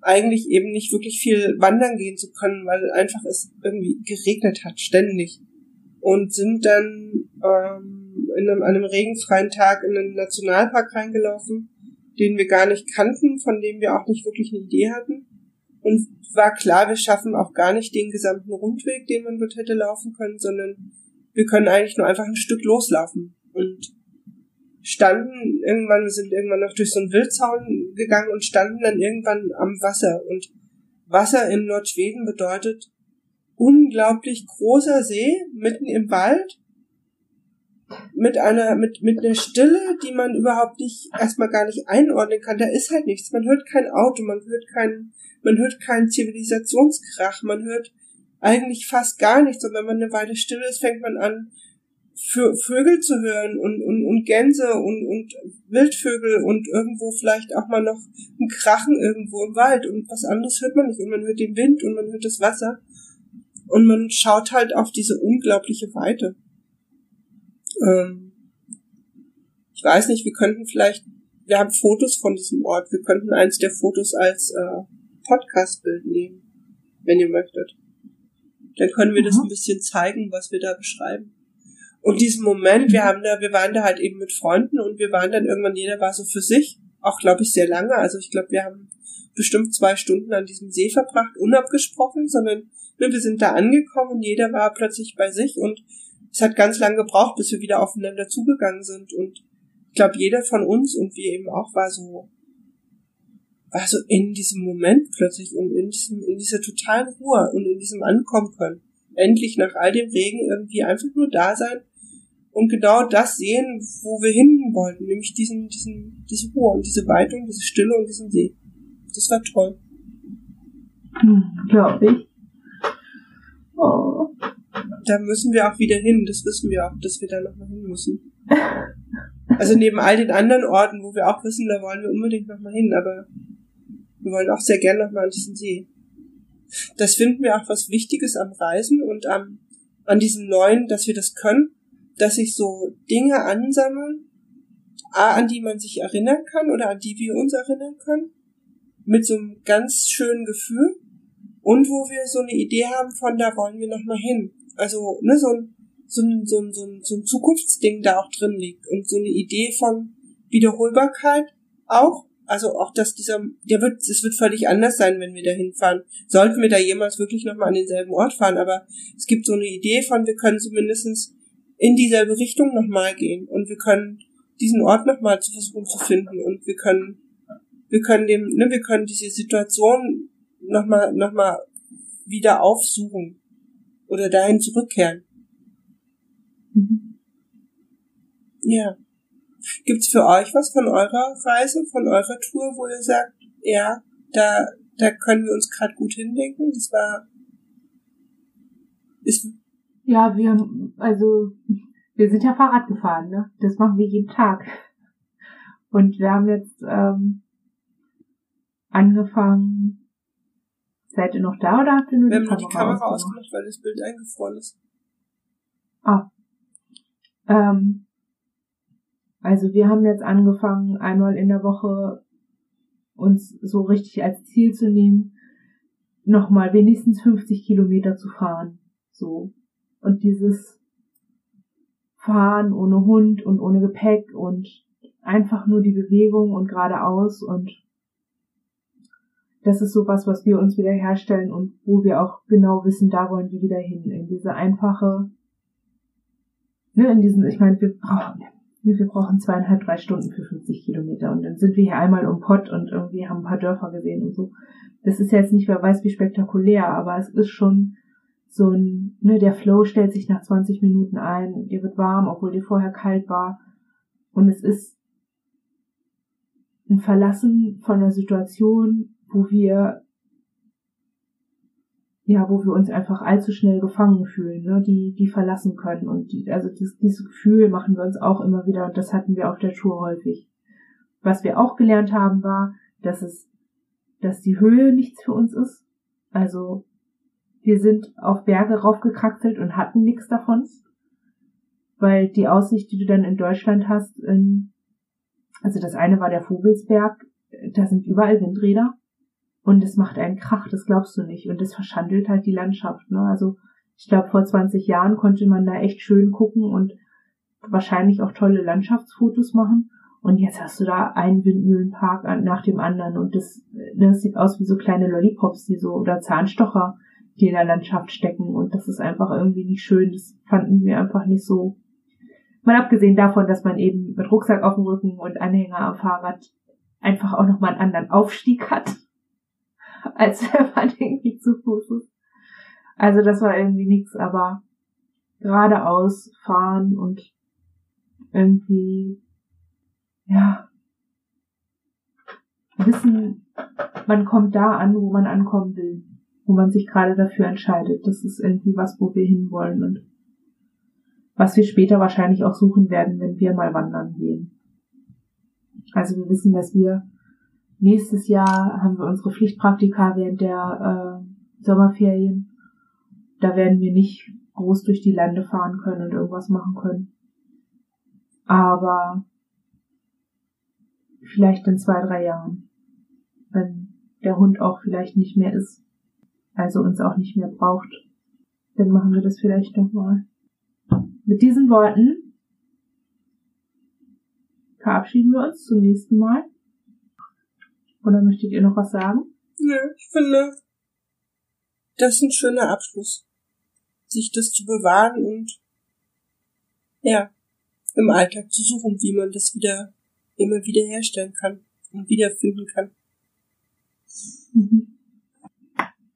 Speaker 2: eigentlich eben nicht wirklich viel wandern gehen zu können, weil einfach es irgendwie geregnet hat, ständig. Und sind dann ähm, in einem, an einem regenfreien Tag in einen Nationalpark reingelaufen, den wir gar nicht kannten, von dem wir auch nicht wirklich eine Idee hatten. Und war klar, wir schaffen auch gar nicht den gesamten Rundweg, den man dort hätte laufen können, sondern wir können eigentlich nur einfach ein Stück loslaufen. Und standen irgendwann, wir sind irgendwann noch durch so einen Wildzaun gegangen und standen dann irgendwann am Wasser. Und Wasser in Nordschweden bedeutet unglaublich großer See mitten im Wald mit einer, mit, mit einer Stille, die man überhaupt nicht, erstmal gar nicht einordnen kann. Da ist halt nichts. Man hört kein Auto, man hört kein, man hört keinen Zivilisationskrach, man hört eigentlich fast gar nichts. Und wenn man eine Weile still ist, fängt man an, Vögel zu hören und, und, und Gänse und, und Wildvögel und irgendwo vielleicht auch mal noch ein Krachen irgendwo im Wald und was anderes hört man nicht und man hört den Wind und man hört das Wasser und man schaut halt auf diese unglaubliche Weite. Ähm, ich weiß nicht, wir könnten vielleicht, wir haben Fotos von diesem Ort, wir könnten eins der Fotos als äh, Podcastbild nehmen, wenn ihr möchtet. Dann können wir mhm. das ein bisschen zeigen, was wir da beschreiben. Und diesen Moment, wir haben da, wir waren da halt eben mit Freunden und wir waren dann irgendwann, jeder war so für sich, auch glaube ich sehr lange. Also ich glaube, wir haben bestimmt zwei Stunden an diesem See verbracht, unabgesprochen, sondern ne, wir sind da angekommen und jeder war plötzlich bei sich und es hat ganz lange gebraucht, bis wir wieder aufeinander zugegangen sind und ich glaube, jeder von uns und wir eben auch war so, war so in diesem Moment plötzlich und in diesem, in dieser totalen Ruhe und in diesem Ankommen können. Endlich nach all dem Regen irgendwie einfach nur da sein und genau das sehen, wo wir hin wollten, nämlich diesen, diesen, diese Ruhe und diese Weite und diese Stille und diesen See. Das war toll.
Speaker 1: Hm, Glaube ich. Oh.
Speaker 2: Da müssen wir auch wieder hin, das wissen wir auch, dass wir da nochmal hin müssen. Also neben all den anderen Orten, wo wir auch wissen, da wollen wir unbedingt nochmal hin, aber wir wollen auch sehr gerne nochmal an diesen See. Das finden wir auch was Wichtiges am Reisen und am, an diesem Neuen, dass wir das können, dass sich so Dinge ansammeln, an die man sich erinnern kann oder an die wir uns erinnern können, mit so einem ganz schönen Gefühl und wo wir so eine Idee haben von, da wollen wir nochmal hin. Also, ne, so ein, so ein, so ein, so ein, Zukunftsding da auch drin liegt und so eine Idee von Wiederholbarkeit auch. Also auch, dass dieser, der wird, es wird völlig anders sein, wenn wir da hinfahren. Sollten wir da jemals wirklich nochmal an denselben Ort fahren, aber es gibt so eine Idee von, wir können zumindestens in dieselbe Richtung nochmal gehen und wir können diesen Ort nochmal zu versuchen zu finden und wir können, wir können dem, ne, wir können diese Situation nochmal, nochmal wieder aufsuchen oder dahin zurückkehren. Mhm. Ja. Gibt's für euch was von eurer Reise, von eurer Tour, wo ihr sagt, ja, da, da können wir uns gerade gut hindenken? Das war,
Speaker 1: ist, ja, wir, also, wir sind ja Fahrrad gefahren, ne? Das machen wir jeden Tag. Und wir haben jetzt ähm, angefangen. Seid ihr noch da oder habt ihr nur
Speaker 2: wir die Kamera? Haben die Kamera ausgemacht, weil das Bild eingefroren ist.
Speaker 1: Ah. Ähm, also wir haben jetzt angefangen, einmal in der Woche uns so richtig als Ziel zu nehmen, nochmal wenigstens 50 Kilometer zu fahren. So. Und dieses Fahren ohne Hund und ohne Gepäck und einfach nur die Bewegung und geradeaus und das ist sowas, was wir uns wieder herstellen und wo wir auch genau wissen, da wollen wir wieder hin, in diese einfache, ne, in diesen, ich meine, wir brauchen, wir brauchen zweieinhalb, drei Stunden für 50 Kilometer und dann sind wir hier einmal um Pott und irgendwie haben ein paar Dörfer gesehen und so. Das ist jetzt nicht, wer weiß wie spektakulär, aber es ist schon so ein, ne, der Flow stellt sich nach 20 Minuten ein, dir wird warm, obwohl dir vorher kalt war. Und es ist ein Verlassen von einer Situation, wo wir, ja, wo wir uns einfach allzu schnell gefangen fühlen, ne, die, die verlassen können. Und die, also dieses, dieses Gefühl machen wir uns auch immer wieder und das hatten wir auf der Tour häufig. Was wir auch gelernt haben, war, dass es, dass die Höhe nichts für uns ist. Also wir sind auf Berge raufgekraxelt und hatten nichts davon. Weil die Aussicht, die du dann in Deutschland hast, in, also das eine war der Vogelsberg, da sind überall Windräder und es macht einen Krach, das glaubst du nicht. Und das verschandelt halt die Landschaft. Ne? Also ich glaube, vor 20 Jahren konnte man da echt schön gucken und wahrscheinlich auch tolle Landschaftsfotos machen. Und jetzt hast du da einen Windmühlenpark nach dem anderen und das, das sieht aus wie so kleine Lollipops, die so oder Zahnstocher, die in der Landschaft stecken und das ist einfach irgendwie nicht schön. Das fanden wir einfach nicht so. Mal abgesehen davon, dass man eben mit Rucksack auf dem Rücken und Anhänger am Fahrrad einfach auch nochmal einen anderen Aufstieg hat, als man irgendwie zu Fuß ist. Also das war irgendwie nichts, aber geradeaus fahren und irgendwie, ja, wissen, man kommt da an, wo man ankommen will wo man sich gerade dafür entscheidet. Das ist irgendwie was, wo wir hinwollen. Und was wir später wahrscheinlich auch suchen werden, wenn wir mal wandern gehen. Also wir wissen, dass wir nächstes Jahr haben wir unsere Pflichtpraktika während der äh, Sommerferien. Da werden wir nicht groß durch die Lande fahren können und irgendwas machen können. Aber vielleicht in zwei, drei Jahren, wenn der Hund auch vielleicht nicht mehr ist, also uns auch nicht mehr braucht, dann machen wir das vielleicht nochmal. Mit diesen Worten verabschieden wir uns zum nächsten Mal. Oder möchtet ihr noch was sagen?
Speaker 2: Nö, ich finde, das ist ein schöner Abschluss. Sich das zu bewahren und, ja, im Alltag zu suchen, wie man das wieder, immer wieder herstellen kann und wiederfinden kann.
Speaker 1: Mhm.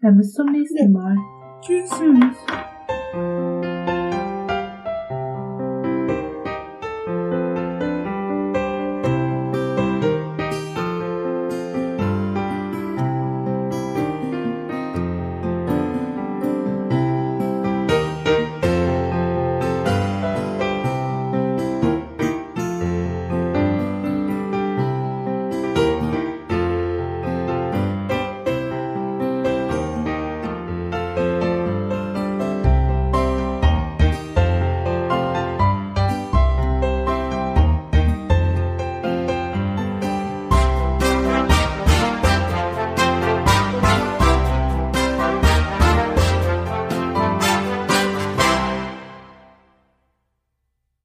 Speaker 1: Dann bis zum nächsten ja. Mal.
Speaker 2: Tschüss. Tschüss.